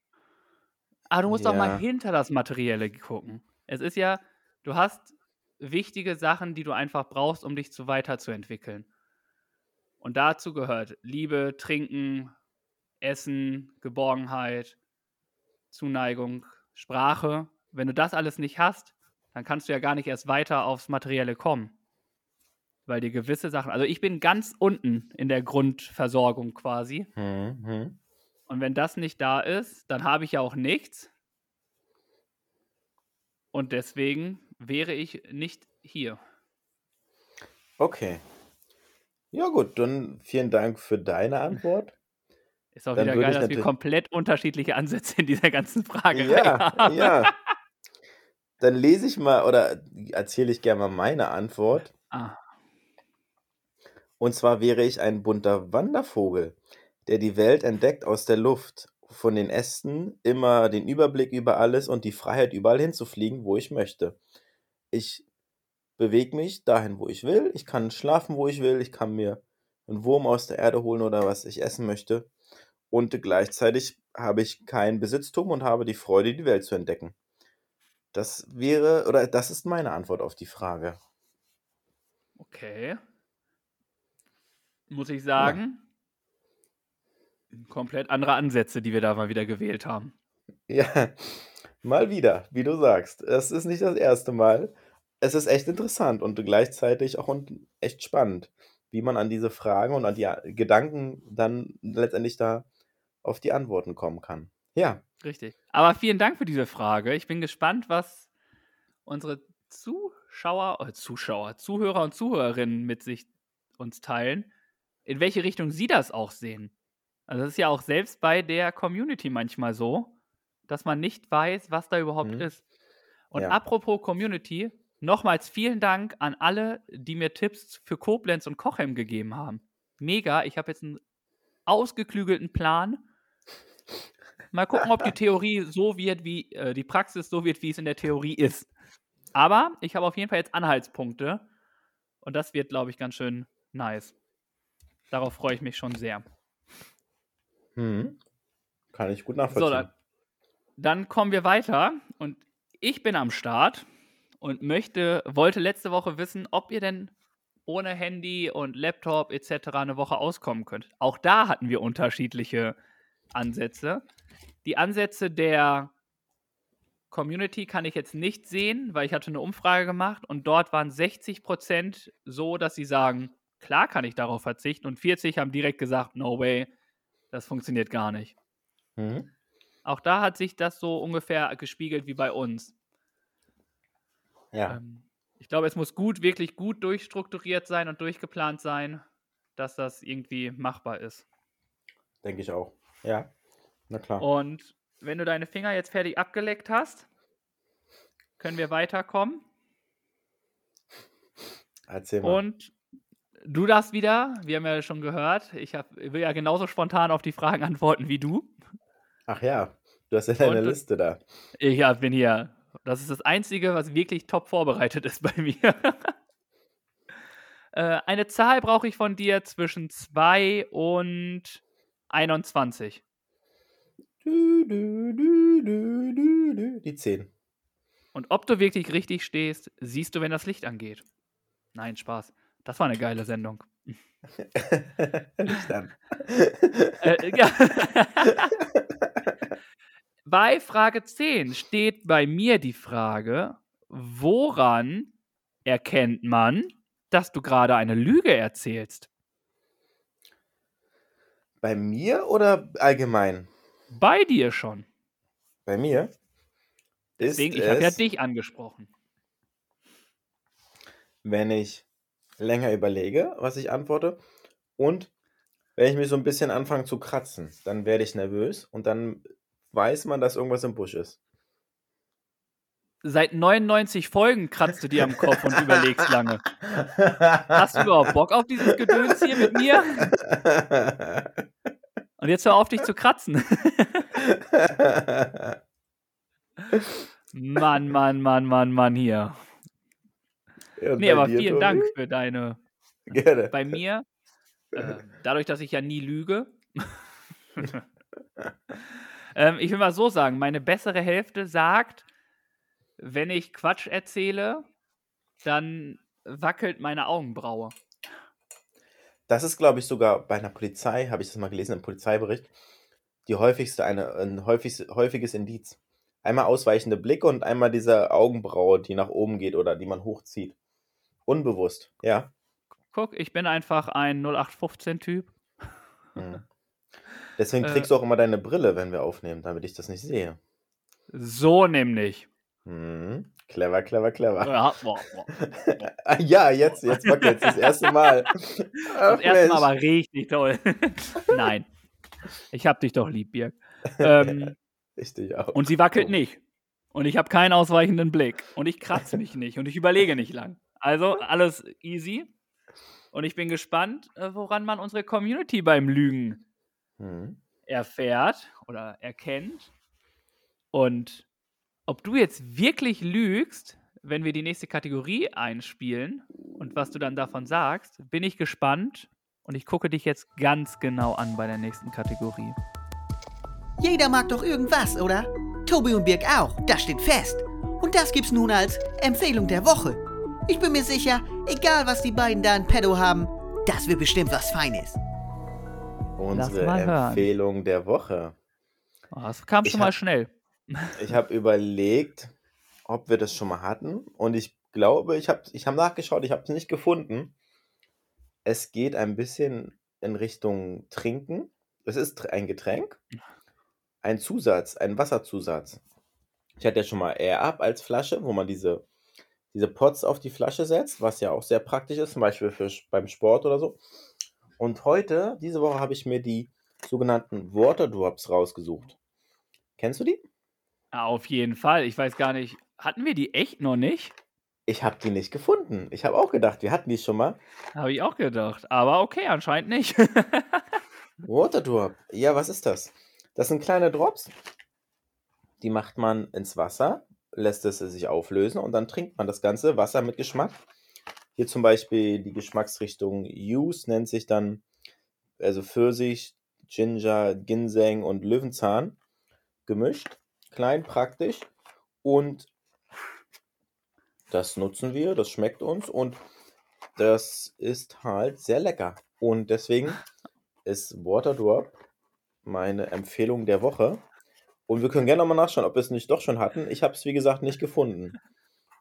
Aber du musst doch Ja. mal hinter das Materielle gucken. Es ist ja, du hast wichtige Sachen, die du einfach brauchst, um dich zu weiterzuentwickeln. Und dazu gehört Liebe, Trinken, Essen, Geborgenheit, Zuneigung, Sprache. Wenn du das alles nicht hast, dann kannst du ja gar nicht erst weiter aufs Materielle kommen. Weil dir gewisse Sachen, also ich bin ganz unten in der Grundversorgung quasi. Hm, hm. Und wenn das nicht da ist, dann habe ich ja auch nichts. Und deswegen wäre ich nicht hier. Okay. Ja gut, dann vielen Dank für deine Antwort. Ist auch Dann wieder geil, dass wir komplett unterschiedliche Ansätze in dieser ganzen Frage Ja, haben. ja. Dann lese ich mal oder erzähle ich gerne mal meine Antwort. Ah, Und zwar wäre ich ein bunter Wandervogel, der die Welt entdeckt aus der Luft, von den Ästen, immer den Überblick über alles und die Freiheit, überall hinzufliegen, wo ich möchte. Ich bewege mich dahin, wo ich will. Ich kann schlafen, wo ich will. Ich kann mir einen Wurm aus der Erde holen oder was ich essen möchte. Und gleichzeitig habe ich kein Besitztum und habe die Freude, die Welt zu entdecken. Das wäre, oder das ist meine Antwort auf die Frage. Okay. Muss ich sagen, komplett andere Ansätze, die wir da mal wieder gewählt haben. Ja, mal wieder, wie du sagst. Es ist nicht das erste Mal. Es ist echt interessant und gleichzeitig auch echt spannend, wie man an diese Fragen und an die Gedanken dann letztendlich da auf die Antworten kommen kann. Ja. Richtig. Aber vielen Dank für diese Frage. Ich bin gespannt, was unsere Zuschauer, äh, Zuschauer, Zuhörer und Zuhörerinnen mit sich uns teilen, in welche Richtung sie das auch sehen. Also es ist ja auch selbst bei der Community manchmal so, dass man nicht weiß, was da überhaupt mhm. ist. Und ja. apropos Community, nochmals vielen Dank an alle, die mir Tipps für Koblenz und Kochem gegeben haben. Mega, ich habe jetzt einen ausgeklügelten Plan Mal gucken, ob die Theorie so wird, wie äh, die Praxis so wird, wie es in der Theorie ist. Aber ich habe auf jeden Fall jetzt Anhaltspunkte. Und das wird, glaube ich, ganz schön nice. Darauf freue ich mich schon sehr. Hm. Kann ich gut nachvollziehen. So, dann, dann kommen wir weiter. Und ich bin am Start und möchte, wollte letzte Woche wissen, ob ihr denn ohne Handy und Laptop etc. eine Woche auskommen könnt. Auch da hatten wir unterschiedliche Ansätze. Die Ansätze der Community kann ich jetzt nicht sehen, weil ich hatte eine Umfrage gemacht und dort waren 60 Prozent so, dass sie sagen, klar kann ich darauf verzichten und 40 haben direkt gesagt, no way, das funktioniert gar nicht. Mhm. Auch da hat sich das so ungefähr gespiegelt wie bei uns. Ja. Ähm, ich glaube, es muss gut, wirklich gut durchstrukturiert sein und durchgeplant sein, dass das irgendwie machbar ist. Denke ich auch. Ja, na klar. Und wenn du deine Finger jetzt fertig abgeleckt hast, können wir weiterkommen. Erzähl mal. Und du darfst wieder, wir haben ja schon gehört, ich hab, will ja genauso spontan auf die Fragen antworten wie du. Ach ja, du hast ja deine Und, Liste da. Ich bin hier. Das ist das Einzige, was wirklich top vorbereitet ist bei mir. äh, eine Zahl brauche ich von dir zwischen 2 und 21. Du, du, du, Die 10. Und ob du wirklich richtig stehst, siehst du, wenn das Licht angeht. Nein, Spaß. Das war eine geile Sendung. Licht an. äh, ja. bei Frage 10 steht bei mir die Frage, woran erkennt man, dass du gerade eine Lüge erzählst? Bei mir oder allgemein? Bei dir schon. Bei mir? Deswegen, ich habe ja dich angesprochen. Wenn ich länger überlege, was ich antworte und wenn ich mich so ein bisschen anfange zu kratzen, dann werde ich nervös und dann weiß man, dass irgendwas im Busch ist. Seit 99 Folgen kratzt du dir am Kopf und überlegst lange. Hast du überhaupt Bock auf dieses Gedöns hier mit mir? Und jetzt hör auf, dich zu kratzen. Mann, Mann, Mann, Mann, Mann, hier. Ja, nee, aber vielen Tobi? Dank für deine. Gerne. Bei mir, äh, dadurch, dass ich ja nie lüge. ähm, ich will mal so sagen, meine bessere Hälfte sagt, wenn ich Quatsch erzähle, dann wackelt meine Augenbraue. Das ist, glaube ich, sogar bei einer Polizei, habe ich das mal gelesen im Polizeibericht, die häufigste, eine, ein häufig, häufiges Indiz. Einmal ausweichende Blicke und einmal diese Augenbraue, die nach oben geht oder die man hochzieht. Unbewusst, ja. Guck, ich bin einfach ein 0815-Typ. Hm. Deswegen äh. trägst äh, du auch immer deine Brille, wenn wir aufnehmen, damit ich das nicht sehe. So nämlich. Hm. Clever, clever, clever. Ja, boah, boah, boah. ja jetzt, jetzt wackelt das erste Mal. Das erste Mal war richtig toll. Nein. Ich hab dich doch lieb, Birg. Ähm, Richtig auch. Und sie wackelt oh. nicht. Und ich habe keinen ausweichenden Blick. Und ich kratze mich nicht. Und ich überlege nicht lang. Also alles easy. Und ich bin gespannt, äh, woran man unsere Community beim Lügen Mhm. erfährt oder erkennt. Und ob du jetzt wirklich lügst, wenn wir die nächste Kategorie einspielen und was du dann davon sagst, bin ich gespannt. Und ich gucke dich jetzt ganz genau an bei der nächsten Kategorie. Jeder mag doch irgendwas, oder? Tobi und Birg auch, das steht fest. Und das gibt's nun als Empfehlung der Woche. Ich bin mir sicher, egal was die beiden da in Pedo haben, das wird bestimmt was Feines. Unsere. Empfehlung der Woche. Oh, das kam Ich schon mal schnell. Ich habe überlegt, ob wir das schon mal hatten. Und ich glaube, ich habe ich hab nachgeschaut, ich habe es nicht gefunden. Es geht ein bisschen in Richtung Trinken. Es ist ein Getränk. Ein Zusatz, ein Wasserzusatz. Ich hatte ja schon mal Air Up als Flasche, wo man diese, diese Pots auf die Flasche setzt, was ja auch sehr praktisch ist, zum Beispiel für, beim Sport oder so. Und heute, diese Woche, habe ich mir die sogenannten Water Drops rausgesucht. Kennst du die? Ah, Auf jeden Fall. Ich weiß gar nicht, hatten wir die echt noch nicht? Ich habe die nicht gefunden. Ich habe auch gedacht, wir hatten die schon mal. Habe ich auch gedacht. Aber okay, anscheinend nicht. Waterdrop. Ja, was ist das? Das sind kleine Drops. Die macht man ins Wasser, lässt es sich auflösen und dann trinkt man das ganze Wasser mit Geschmack. Hier zum Beispiel die Geschmacksrichtung Use nennt sich dann also Pfirsich, Ginger, Ginseng und Löwenzahn gemischt. Klein, praktisch. Und das nutzen wir, das schmeckt uns und das ist halt sehr lecker. Und deswegen ist Waterdrop meine Empfehlung der Woche. Und wir können gerne nochmal nachschauen, ob wir es nicht doch schon hatten. Ich habe es, wie gesagt, nicht gefunden.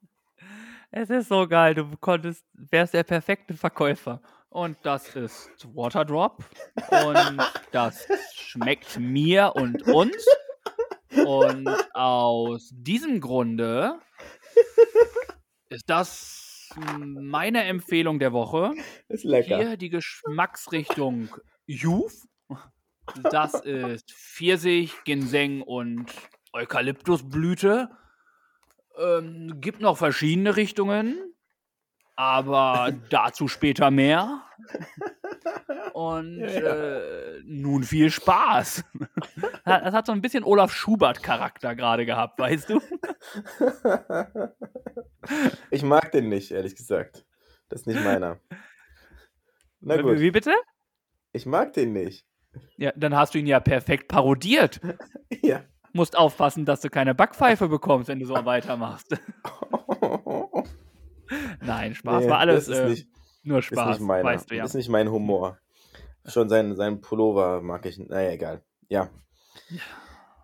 es ist so geil. Du konntest, wärst der perfekte Verkäufer. Und das ist Waterdrop. Und das schmeckt mir und uns. Und aus diesem Grunde ist das meine Empfehlung der Woche. Ist lecker. Hier die Geschmacksrichtung Youth. Das ist Pfirsich, Ginseng und Eukalyptusblüte. Ähm, gibt noch verschiedene Richtungen, aber dazu später mehr. Und Ja, ja. Äh, nun viel Spaß. Das hat so ein bisschen Olaf Schubert-Charakter gerade gehabt, weißt du? ich mag den nicht, ehrlich gesagt. Das ist nicht meiner. Na gut, wie bitte? ich mag den nicht. Ja, dann hast du ihn ja perfekt parodiert. Ja. Musst aufpassen, dass du keine Backpfeife bekommst, wenn du so weitermachst. Nein, Spaß. Nee, war alles ist äh, nicht, nur ist Spaß, nicht meiner. weißt du ja. Ist nicht mein Humor. Schon sein, sein Pullover mag ich. Naja, egal. Ja.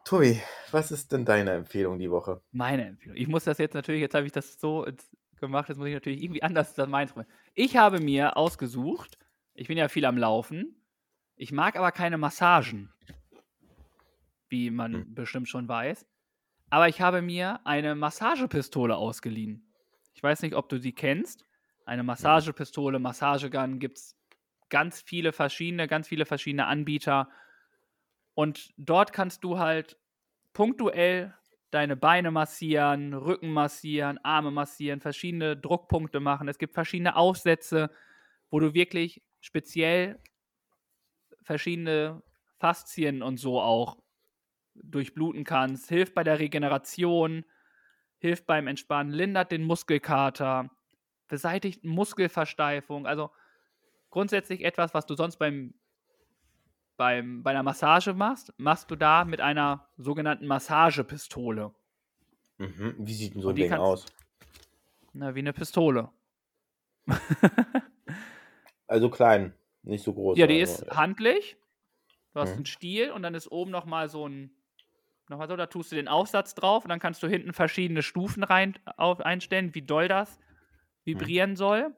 Tobi, was ist denn deine Empfehlung die Woche? Meine Empfehlung. Ich muss das jetzt natürlich, jetzt habe ich das so gemacht, jetzt muss ich natürlich irgendwie anders das meins machen. Ich habe mir ausgesucht, ich bin ja viel am Laufen, ich mag aber keine Massagen, wie man Hm. bestimmt schon weiß. Aber ich habe mir eine Massagepistole ausgeliehen. Ich weiß nicht, ob du sie kennst. Eine Massagepistole, Massagegun gibt es ganz viele verschiedene, ganz viele verschiedene Anbieter. Und dort kannst du halt punktuell deine Beine massieren, Rücken massieren, Arme massieren, verschiedene Druckpunkte machen. Es gibt verschiedene Aufsätze, wo du wirklich speziell verschiedene Faszien und so auch durchbluten kannst. Hilft bei der Regeneration, hilft beim Entspannen, lindert den Muskelkater, beseitigt Muskelversteifung. Also grundsätzlich etwas, was du sonst beim, beim, bei einer Massage machst, machst du da mit einer sogenannten Massagepistole. Mhm. Wie sieht denn so ein Ding kannst- aus? Na, wie eine Pistole. Also klein, nicht so groß. Ja, die also, ist handlich. Du hast Mhm. einen Stiel und dann ist oben nochmal so ein. Nochmal so, da tust du den Aufsatz drauf und dann kannst du hinten verschiedene Stufen rein auf, einstellen, wie doll das vibrieren soll,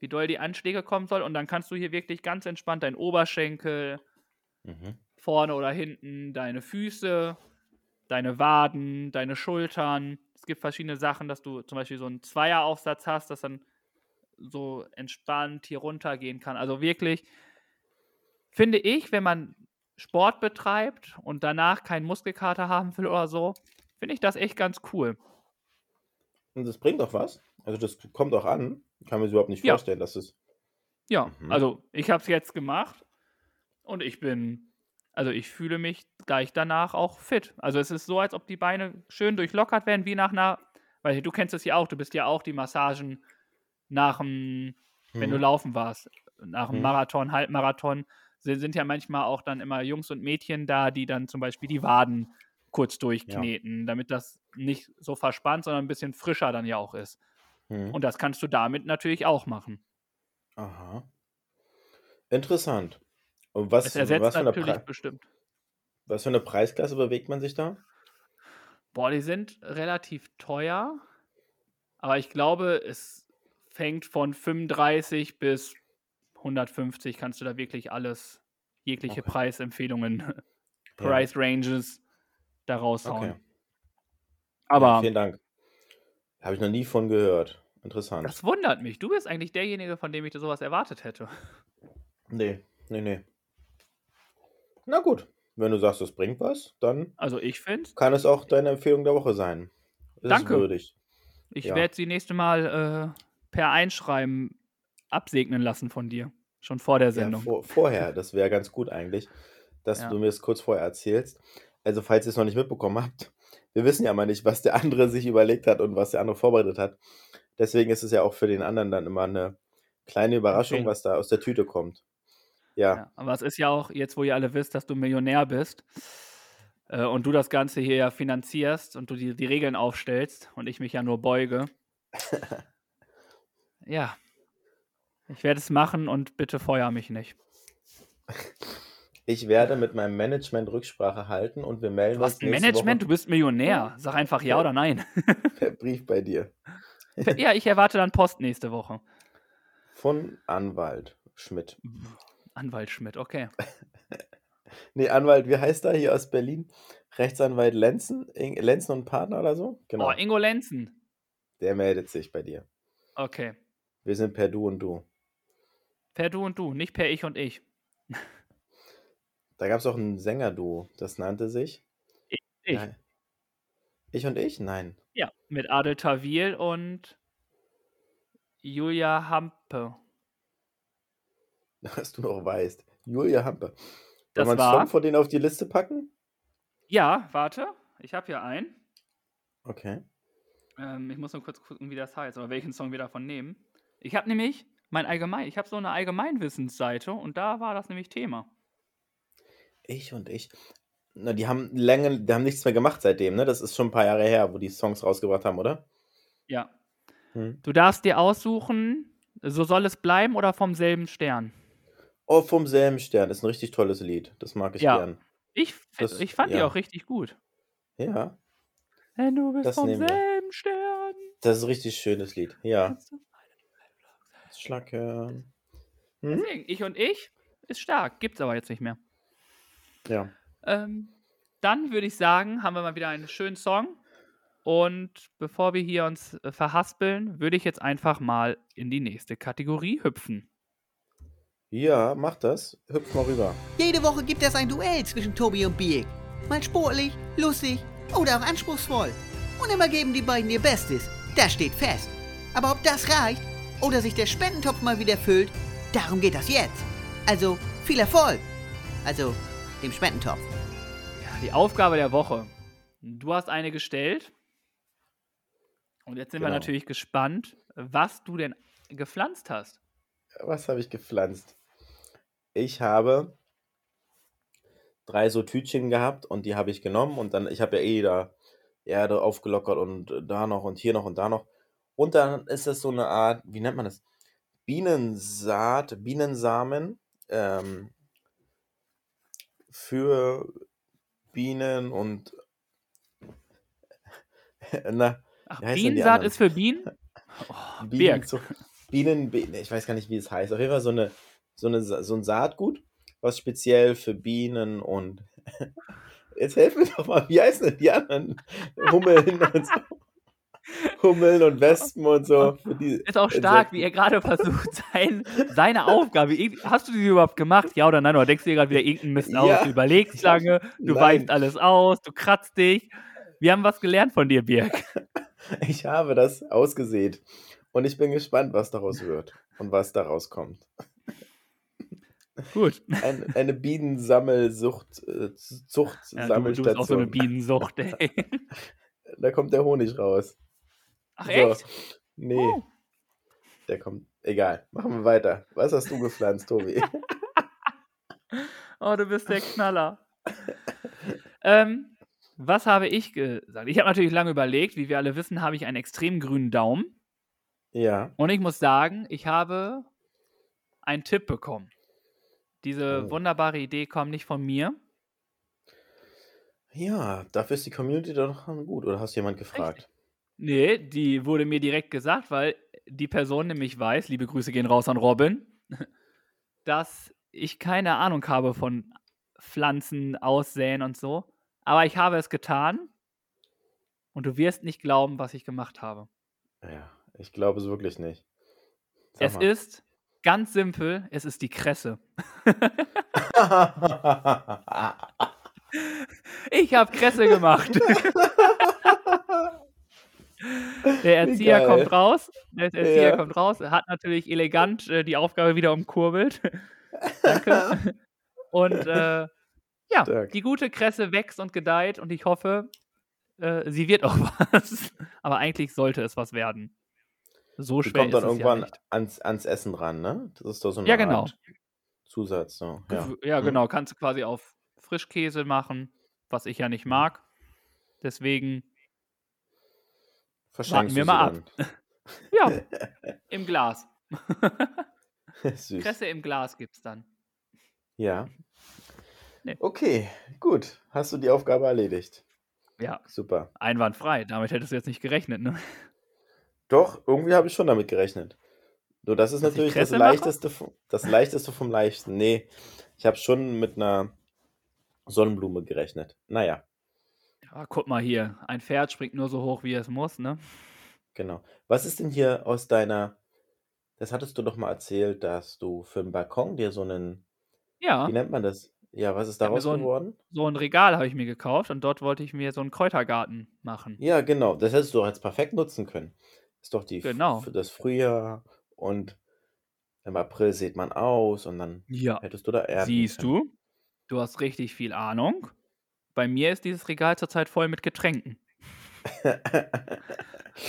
wie doll die Anschläge kommen soll. Und dann kannst du hier wirklich ganz entspannt deinen Oberschenkel, Mhm. vorne oder hinten, deine Füße, deine Waden, deine Schultern. Es gibt verschiedene Sachen, dass du zum Beispiel so einen Zweieraufsatz hast, das dann so entspannt hier runtergehen kann. Also wirklich, finde ich, wenn man Sport betreibt und danach keinen Muskelkater haben will oder so, finde ich das echt ganz cool. Und das bringt doch was. Also das kommt auch an. Ich kann mir überhaupt nicht Ja. vorstellen, dass es Ja, Mhm. also ich habe es jetzt gemacht und ich bin, also ich fühle mich gleich danach auch fit. Also es ist so, als ob die Beine schön durchlockert werden, wie nach einer, weil du kennst es ja auch, du bist ja auch die Massagen nach dem, wenn du Mhm. laufen warst, nach dem Mhm. Marathon, Halbmarathon, sind, sind ja manchmal auch dann immer Jungs und Mädchen da, die dann zum Beispiel die Waden kurz durchkneten, damit das nicht so verspannt, sondern ein bisschen frischer dann ja auch ist. Mhm. Und das kannst du damit natürlich auch machen. Aha. Interessant. Und was, Es ersetzt was, für eine natürlich Pre bestimmt. was für eine Preisklasse bewegt man sich da? Boah, die sind relativ teuer, aber ich glaube, es fängt von 35 bis 150 kannst du da wirklich alles, jegliche Okay. Preisempfehlungen, Ja. Price Ranges da raushauen. Okay. Aber Ja, vielen Dank. Habe ich noch nie von gehört. Interessant. das wundert mich. Du bist eigentlich derjenige, von dem ich sowas erwartet hätte. Nee, nee, nee. Na gut, wenn du sagst, es bringt was, dann Also ich finde, kann es auch deine Empfehlung der Woche sein. Ist Danke. würdig. ich Ja. werde sie nächste Mal äh, per Einschreiben absegnen lassen von dir. Schon vor der Ja, Sendung. vor, vorher, das wäre ganz gut eigentlich, dass Ja. du mir das kurz vorher erzählst. Also, falls ihr es noch nicht mitbekommen habt, wir wissen ja mal nicht, was der andere sich überlegt hat und was der andere vorbereitet hat. Deswegen ist es ja auch für den anderen dann immer eine kleine Überraschung, Okay. was da aus der Tüte kommt. Ja, Ja, aber es ist ja auch, jetzt wo ihr alle wisst, dass du Millionär bist äh, und du das Ganze hier ja finanzierst und du die, die Regeln aufstellst und ich mich ja nur beuge. ja. Ich werde es machen und bitte feuer mich nicht. ich werde mit meinem Management Rücksprache halten und wir melden Du hast uns ein Management, du Woche bist Millionär. Sag einfach ja oder nein. per Brief bei dir. ja, ich erwarte dann Post nächste Woche. Von Anwalt Schmidt. Anwalt Schmidt, okay. Nee, Anwalt, wie heißt er hier aus Berlin? Rechtsanwalt Lenzen? Lenzen und Partner oder so? Genau. Oh, Ingo Lenzen. Der meldet sich bei dir. Okay. Wir sind per Du und Du. Per du und du, nicht per ich und ich. Da gab es auch ein Sänger-Duo, das nannte sich. Ich. Ja. Ich und ich? Nein. Ja, mit Adel Tawil und Julia Hampe. Was du noch weißt. Julia Hampe. Wir einen war- Song von denen auf die Liste packen? Ja, warte, ich habe hier einen. Okay. Ähm, ich muss nur kurz gucken, wie das heißt oder welchen Song wir davon nehmen. Ich habe nämlich mein Allgemein, ich habe so eine Allgemeinwissensseite und da war das nämlich Thema. Ich und ich. Na, die haben länger, die haben nichts mehr gemacht seitdem, ne? Das ist schon ein paar Jahre her, wo die Songs rausgebracht haben, oder? Ja. Hm. Du darfst dir aussuchen, so soll es bleiben oder vom selben Stern. Oh, vom selben Stern. Ist ein richtig tolles Lied. Das mag ich Ja. gern. Ich, Das- ich fand die ja. auch richtig gut. Ja. Denn du bist Das vom selben Stern. Das ist ein richtig schönes Lied. Ja. Schlacke. Hm? Deswegen, ich und ich ist stark, gibt's aber jetzt nicht mehr. Ja. Ähm, dann würde ich sagen, haben wir mal wieder einen schönen Song. Und bevor wir hier uns äh, verhaspeln, würde ich jetzt einfach mal in die nächste Kategorie hüpfen. Ja, mach das. Hüpf mal rüber. Jede Woche gibt es ein Duell zwischen Tobi und Biek. Mal sportlich, lustig oder auch anspruchsvoll. Und immer geben die beiden ihr Bestes. Das steht fest. Aber ob das reicht oder sich der Spendentopf mal wieder füllt, darum geht das jetzt. Also viel Erfolg. Also dem Spendentopf. Ja, die Aufgabe der Woche. Du hast eine gestellt. Und jetzt sind wir Genau. natürlich gespannt, was du denn gepflanzt hast. Was habe ich gepflanzt? Ich habe drei so Tütchen gehabt und die habe ich genommen und dann, ich habe ja eh da Erde aufgelockert und da noch und hier noch und da noch. Und dann ist es so eine Art, wie nennt man das? Bienensaat, Bienensamen ähm, für Bienen und na, Ach, Bienensaat ist für Bienen? Oh, Bienen, Birk. zu, Bienen, Bi- ich weiß gar nicht, wie es heißt. Auf jeden Fall so, eine, so, eine, so ein Saatgut, was speziell für Bienen und. Jetzt helf mir doch mal, wie heißen denn die anderen Hummeln und so? Hummeln und Wespen und so. Ist auch stark, Insekten. wie er gerade versucht, sein, seine Aufgabe. Hast du die überhaupt gemacht? Ja oder nein? Oder denkst du dir gerade wieder irgendeinen Mist aus? Ja. Du überlegst lange, du Nein. weißt alles aus, du kratzt dich. Wir haben was gelernt von dir, Birk. Ich habe das ausgesät. Und ich bin gespannt, was daraus wird und was daraus kommt. Gut. Ein, eine Bienensammelsucht, äh, Zucht, Ja, du, du bist auch so eine. Bienensucht, ey. Da kommt der Honig raus. Ach, So. echt? Nee, Oh. der kommt. Egal, machen wir weiter. Was hast du gepflanzt, Tobi? Oh, du bist der Knaller. ähm, was habe ich gesagt? Ich habe natürlich lange überlegt. Wie wir alle wissen, habe ich einen extrem grünen Daumen. ja. Und ich muss sagen, ich habe einen Tipp bekommen. Diese Oh. wunderbare Idee kommt nicht von mir. Ja, dafür ist die Community doch gut. Oder hast du jemand gefragt? Nee, die wurde mir direkt gesagt, weil die Person nämlich weiß, liebe Grüße gehen raus an Robin, dass ich keine Ahnung habe von Pflanzen aussäen und so. Aber ich habe es getan und du wirst nicht glauben, was ich gemacht habe. Ja, ich glaube es wirklich nicht. Sag es mal. ist ganz simpel, es ist die Kresse. Ich habe Kresse gemacht. Der Erzieher geil. kommt raus. Der Erzieher Ja. kommt raus. Hat natürlich elegant äh, die Aufgabe wieder umkurbelt. Danke. Und äh, ja, Stark. die gute Kresse wächst und gedeiht und ich hoffe, äh, sie wird auch was. Aber eigentlich sollte es was werden. So Die schwer kommt ist dann ja irgendwann nicht. ans, ans Essen ran, ne? Das ist doch so eine Ja, genau. Art Zusatz. So. Ja. Ja, Mhm. genau. Kannst du quasi auf Frischkäse machen, was ich ja nicht mag. Deswegen, Verschenkst wir mal sie ja, im Glas. Süß. Kresse im Glas gibt's dann. Ja. Nee. Okay, gut. Hast du die Aufgabe erledigt? Ja, Super. einwandfrei. Damit hättest du jetzt nicht gerechnet, ne? Doch, irgendwie habe ich schon damit gerechnet. Nur das ist Dass ich natürlich das leichteste, vom- das leichteste vom leichten. Nee, ich habe schon mit einer Sonnenblume gerechnet. Naja, Ja, guck mal hier. Ein Pferd springt nur so hoch, wie es muss, ne? genau. Was ist denn hier aus deiner, das hattest du doch mal erzählt, dass du für den Balkon dir so einen, Ja, wie nennt man das? Ja, was ist daraus so ein- geworden? so ein Regal habe ich mir gekauft und dort wollte ich mir so einen Kräutergarten machen. Ja, genau. Das hättest du doch jetzt perfekt nutzen können. Ist doch die Genau. für das Frühjahr und im April sieht man aus und dann Ja. hättest du da ernten Siehst können. du? Du hast richtig viel Ahnung. Bei mir ist dieses Regal zurzeit voll mit Getränken.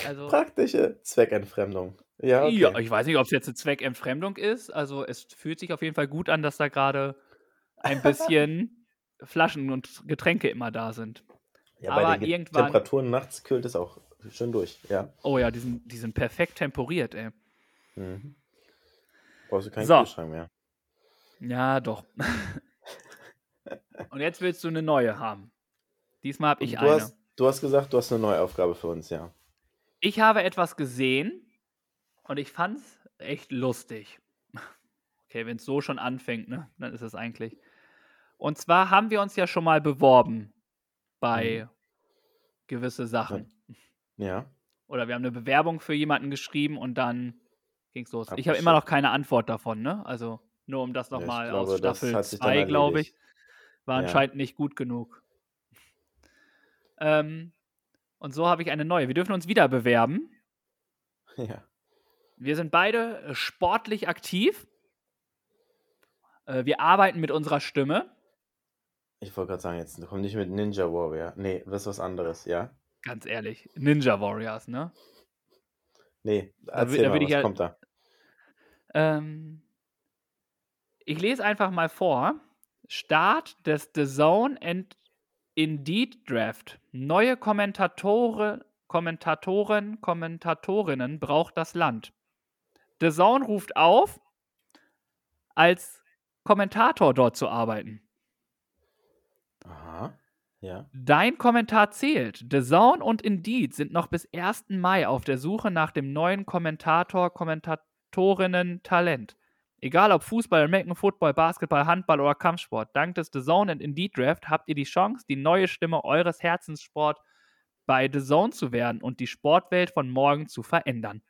Also, Praktische Zweckentfremdung. Ja, okay. ja, ich weiß nicht, ob es jetzt eine Zweckentfremdung ist. Also, es fühlt sich auf jeden Fall gut an, dass da gerade ein bisschen Flaschen und Getränke immer da sind. Ja, bei aber den Ge- irgendwann- Temperaturen nachts kühlt es auch schön durch. Ja. Oh ja, die sind, die sind perfekt temporiert, ey. Mhm. Brauchst du keinen So. Kühlschrank mehr. Ja, doch. und jetzt willst du eine neue haben. Diesmal habe ich du, eine. hast, du hast gesagt, du hast eine neue Aufgabe für uns, ja. Ich habe etwas gesehen und ich fand es echt lustig. Okay, wenn es so schon anfängt, ne, dann ist es eigentlich. Und zwar haben wir uns ja schon mal beworben bei Mhm. gewisse Sachen. Ja. Oder wir haben eine Bewerbung für jemanden geschrieben und dann ging es los. Ich habe immer noch keine Antwort davon, ne? Also nur um das nochmal aus Staffel hat sich dann 2, glaube ich. War Ja. anscheinend nicht gut genug. Ähm, und so habe ich eine neue. Wir dürfen uns wieder bewerben. Ja. Wir sind beide äh, sportlich aktiv. Äh, wir arbeiten mit unserer Stimme. Ich wollte gerade sagen, jetzt komm nicht mit Ninja Warrior. Nee, das ist was anderes, ja? Ganz ehrlich. Ninja Warriors, ne? Nee, Da erzähl da mal, würde ich was ja- kommt da? Ähm, ich lese einfach mal vor. Start des The Zone and Indeed Draft. Neue Kommentatore, Kommentatoren, Kommentatorinnen braucht das Land. The Zone ruft auf, als Kommentator dort zu arbeiten. Aha. Ja. Dein Kommentar zählt. The Zone und Indeed sind noch bis 1. Mai auf der Suche nach dem neuen Kommentator, Kommentatorinnen Talent. Egal ob Fußball, American Football, Basketball, Handball oder Kampfsport, dank des The Zone und Indeed Draft habt ihr die Chance, die neue Stimme eures Herzenssport bei The Zone zu werden und die Sportwelt von morgen zu verändern.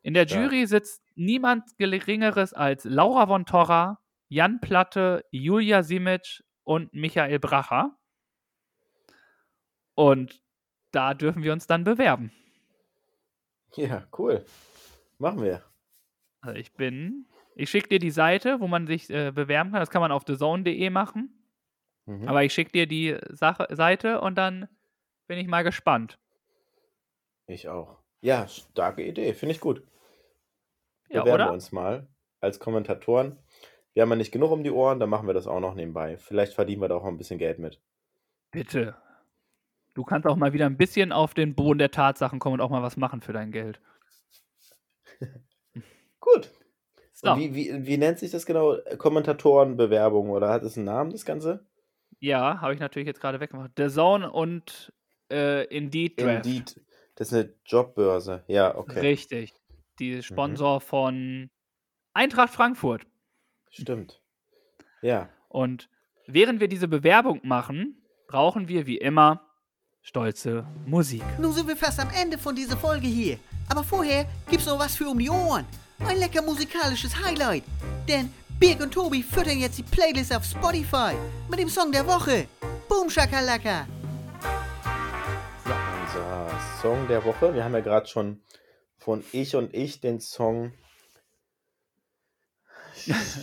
In der Stark. Jury sitzt niemand Geringeres als Laura von Torra, Jan Platte, Julia Simic und Michael Bracher. Und da dürfen wir uns dann bewerben. Ja, cool. Machen wir. Also ich bin, Ich schicke dir die Seite, wo man sich äh, bewerben kann. Das kann man auf thezone.de machen. Mhm. Aber ich schicke dir die Sache, Seite und dann bin ich mal gespannt. Ich auch. Ja, starke Idee. Finde ich gut. Ja, Bewerben wir oder? uns mal als Kommentatoren. Wir haben ja nicht genug um die Ohren, dann machen wir das auch noch nebenbei. Vielleicht verdienen wir da auch ein bisschen Geld mit. Bitte. Du kannst auch mal wieder ein bisschen auf den Boden der Tatsachen kommen und auch mal was machen für dein Geld. Gut. So. Und wie, wie, wie nennt sich das genau? Kommentatorenbewerbung oder hat es einen Namen, das Ganze? Ja, habe ich natürlich jetzt gerade weggemacht. The Zone und äh, Indeed Draft. Indeed. Das ist eine Jobbörse. Ja, okay. Richtig. Die Sponsor von Eintracht Frankfurt. Stimmt. Ja. Und während wir diese Bewerbung machen, brauchen wir wie immer stolze Musik. Nun sind wir fast am Ende von dieser Folge hier. Aber vorher gibt's noch was für um die Ohren. Ein lecker musikalisches Highlight. Denn Birg und Tobi füttern jetzt die Playlist auf Spotify mit dem Song der Woche. Boom Shakalaka. Unser Song der Woche. Wir haben ja gerade schon von Ich und Ich den Song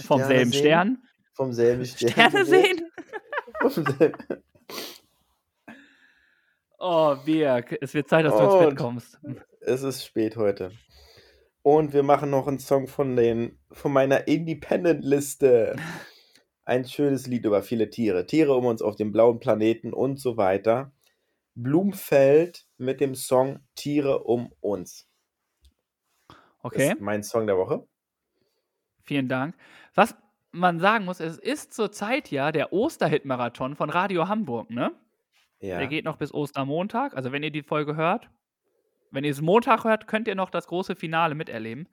Vom Sterne selben sehen. Stern. vom selben Stern. Sterne sehen. Vom selben. Oh, Birg, es wird Zeit, dass du ins Und- Bett kommst. Es ist spät heute. Und wir machen noch einen Song von, den, von meiner Independent-Liste. Ein schönes Lied über viele Tiere. Tiere um uns auf dem blauen Planeten und so weiter. Blumfeld mit dem Song Tiere um uns. Okay, Ist mein Song der Woche. vielen Dank. Was man sagen muss, es ist zurzeit ja der Osterhit-Marathon von Radio Hamburg, ne? Ja. Der geht noch bis Ostermontag. Also, wenn ihr die Folge hört, wenn ihr es Montag hört, könnt ihr noch das große Finale miterleben.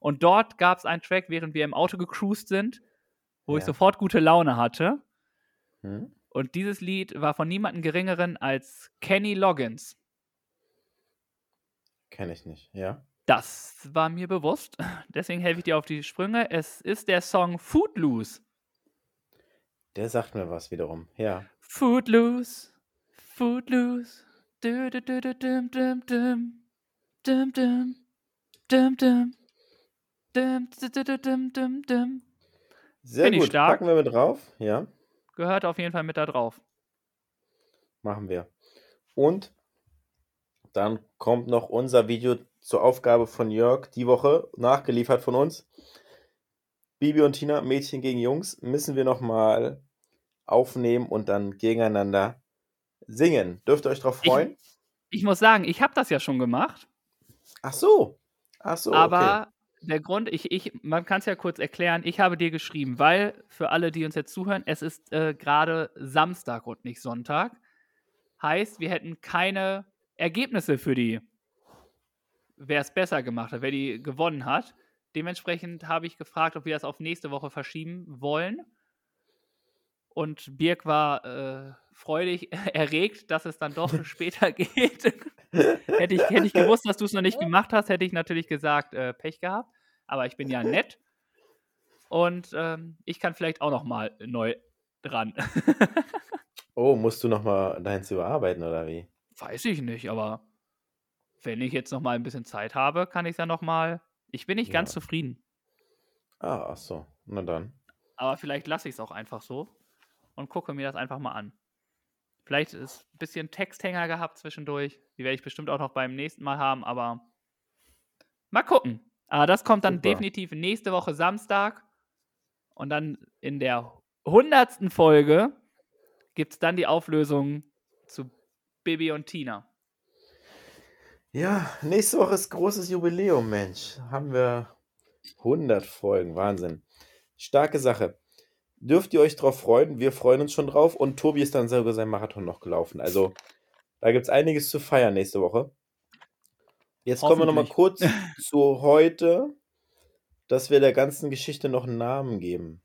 Und dort gab es einen Track, während wir im Auto gecruised sind, wo ich Ja. sofort gute Laune hatte. Hm? Und dieses Lied war von niemandem geringeren als Kenny Loggins. Kenn ich nicht. Ja. Das war mir bewusst. Deswegen helfe ich dir auf die Sprünge. Es ist der Song Footloose. Der sagt mir was wiederum. Ja. Footloose, Footloose. Sehr ich gut. stark. Packen wir mit drauf. Ja. Gehört auf jeden Fall mit da drauf. Machen wir. Und dann kommt noch unser Video zur Aufgabe von Jörg die Woche, nachgeliefert von uns. Bibi und Tina, Mädchen gegen Jungs, müssen wir nochmal aufnehmen und dann gegeneinander singen. Dürft ihr euch drauf Ich- freuen? Ich muss sagen, ich habe das ja schon gemacht. Ach so. Ach so. Aber der Grund, ich, ich, man kann es ja kurz erklären, ich habe dir geschrieben, weil für alle, die uns jetzt zuhören, es ist äh, gerade Samstag und nicht Sonntag. Heißt, wir hätten keine Ergebnisse für die, wer es besser gemacht hat, wer die gewonnen hat. Dementsprechend habe ich gefragt, ob wir das auf nächste Woche verschieben wollen. Und Birk war äh, freudig erregt, dass es dann doch später geht. hätte, ich, hätte ich gewusst, dass du es noch nicht gemacht hast, hätte ich natürlich gesagt, äh, Pech gehabt. Aber ich bin ja nett. Und ähm, ich kann vielleicht auch noch mal neu dran. Oh, musst du nochmal deins überarbeiten oder wie? Weiß ich nicht, aber wenn ich jetzt noch mal ein bisschen Zeit habe, kann ich es ja noch mal. Ich bin nicht ganz Ja. zufrieden. Ah, ach so. Na dann. Aber vielleicht lasse ich es auch einfach so und gucke mir das einfach mal an. Vielleicht ist ein bisschen Texthänger gehabt zwischendurch. Die werde ich bestimmt auch noch beim nächsten Mal haben, aber mal gucken. Aber das kommt dann Super. definitiv nächste Woche Samstag. Und dann in der hundertsten Folge gibt es dann die Auflösung zu Bibi und Tina. Ja, nächste Woche ist großes Jubiläum, Mensch. Haben wir 100 Folgen, Wahnsinn. Starke Sache. Dürft ihr euch drauf freuen? Wir freuen uns schon drauf. Und Tobi ist dann sogar sein Marathon noch gelaufen. Also, da gibt es einiges zu feiern nächste Woche. Jetzt kommen wir nochmal kurz zu heute, dass wir der ganzen Geschichte noch einen Namen geben.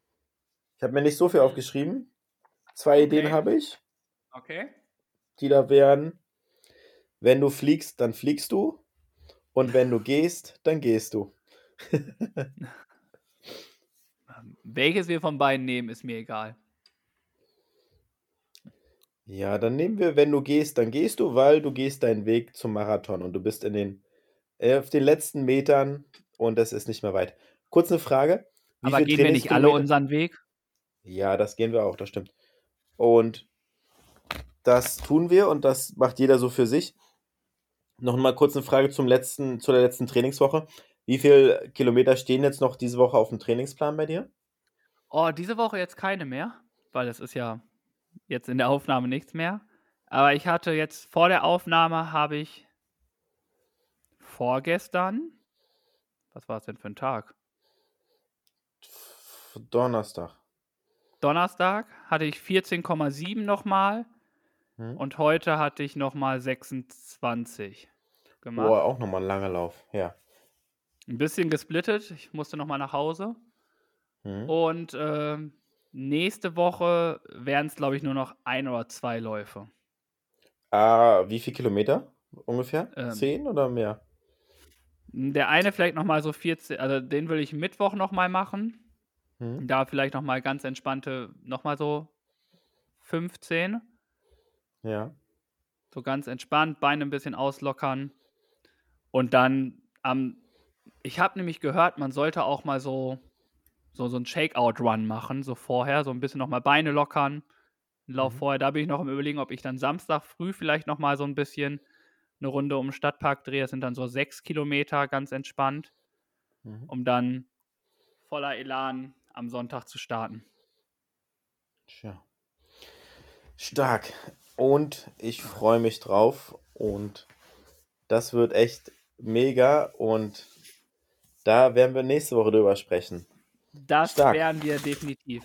Ich habe mir nicht so viel aufgeschrieben. Zwei Okay. Ideen habe ich Okay. die da wären, wenn du fliegst, dann fliegst du und wenn du gehst, dann gehst du. Welches wir von beiden nehmen, ist mir egal. Ja, dann nehmen wir, wenn du gehst, dann gehst du, weil du gehst deinen Weg zum Marathon und du bist in den, äh, auf den letzten Metern und das ist nicht mehr weit. Kurz eine Frage, Wie Aber viel gehen wir nicht alle unseren Weg? Ja, das gehen wir auch, das stimmt. Und das tun wir und das macht jeder so für sich. Noch mal kurz eine Frage zum letzten, zu der letzten Trainingswoche. Wie viele Kilometer stehen jetzt noch diese Woche auf dem Trainingsplan bei dir? Oh, diese Woche jetzt keine mehr, weil es ist ja jetzt in der Aufnahme nichts mehr. Aber ich hatte jetzt vor der Aufnahme habe ich vorgestern, was war es denn für ein Tag? Donnerstag. Donnerstag hatte ich 14,7 nochmal Hm? und heute hatte ich nochmal 26 gemacht. Boah, auch nochmal ein langer Lauf. Ja. Ein bisschen gesplittet. Ich musste nochmal nach Hause. Hm? Und ähm, nächste Woche wären es, glaube ich, nur noch ein oder zwei Läufe. Ah, wie viel Kilometer ungefähr? Ähm. Zehn oder mehr? Der eine vielleicht nochmal so 14, also den will ich Mittwoch nochmal machen. Hm? Da vielleicht nochmal ganz entspannte, nochmal so 15. Ja. So ganz entspannt, Beine ein bisschen auslockern. Und dann am, ich habe nämlich gehört, man sollte auch mal so, so, so ein Shakeout-Run machen, so vorher, so ein bisschen nochmal Beine lockern. einen Lauf Mhm. vorher, da bin ich noch im Überlegen, ob ich dann Samstag früh vielleicht nochmal so ein bisschen eine Runde um den Stadtpark drehe. Das sind dann so sechs Kilometer, ganz entspannt, Mhm. um dann voller Elan am Sonntag zu starten. Tja. Stark. Und ich freue mich drauf. Und das wird echt mega. Und da werden wir nächste Woche drüber sprechen. Das Stark. wären wir definitiv.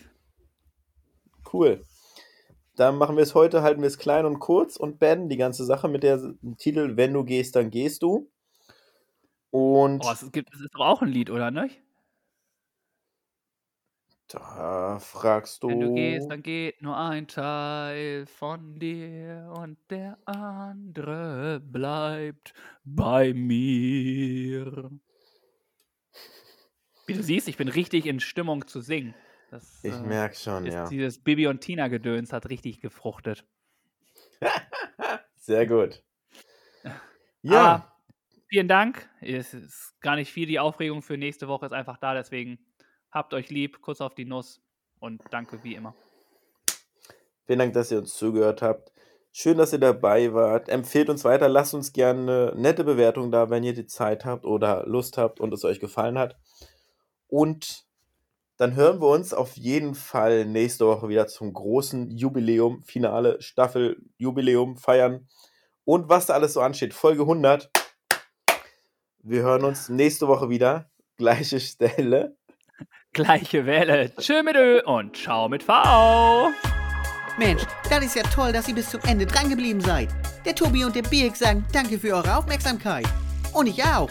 Cool. Dann machen wir es heute, halten wir es klein und kurz und beenden die ganze Sache mit dem Titel Wenn du gehst, dann gehst du. Und Oh, es, gibt, es ist doch auch ein Lied, oder nicht? da fragst du. Wenn du gehst, dann geht nur ein Teil von dir und der andere bleibt bei mir. Wie du siehst, ich bin richtig in Stimmung zu singen. Das ich äh, merke schon, ist ja. dieses Bibi und Tina Gedöns hat richtig gefruchtet. Sehr gut. Ja, Aber vielen Dank. Es ist gar nicht viel. Die Aufregung für nächste Woche ist einfach da. Deswegen habt euch lieb, Kuss auf die Nuss und danke wie immer. vielen Dank, dass ihr uns zugehört habt. Schön, dass ihr dabei wart. Empfehlt uns weiter. Lasst uns gerne eine nette Bewertung da, wenn ihr die Zeit habt oder Lust habt und es euch gefallen hat. Und dann hören wir uns auf jeden Fall nächste Woche wieder zum großen Jubiläum, Finale, Staffel, Jubiläum feiern. Und was da alles so ansteht. Folge 100. Wir hören uns nächste Woche wieder. Gleiche Stelle. Gleiche Welle. Tschö mit Ö und ciao mit V. Mensch, das ist ja toll, dass ihr bis zum Ende dran geblieben seid. Der Tobi und der Birk sagen danke für eure Aufmerksamkeit. Und ich auch.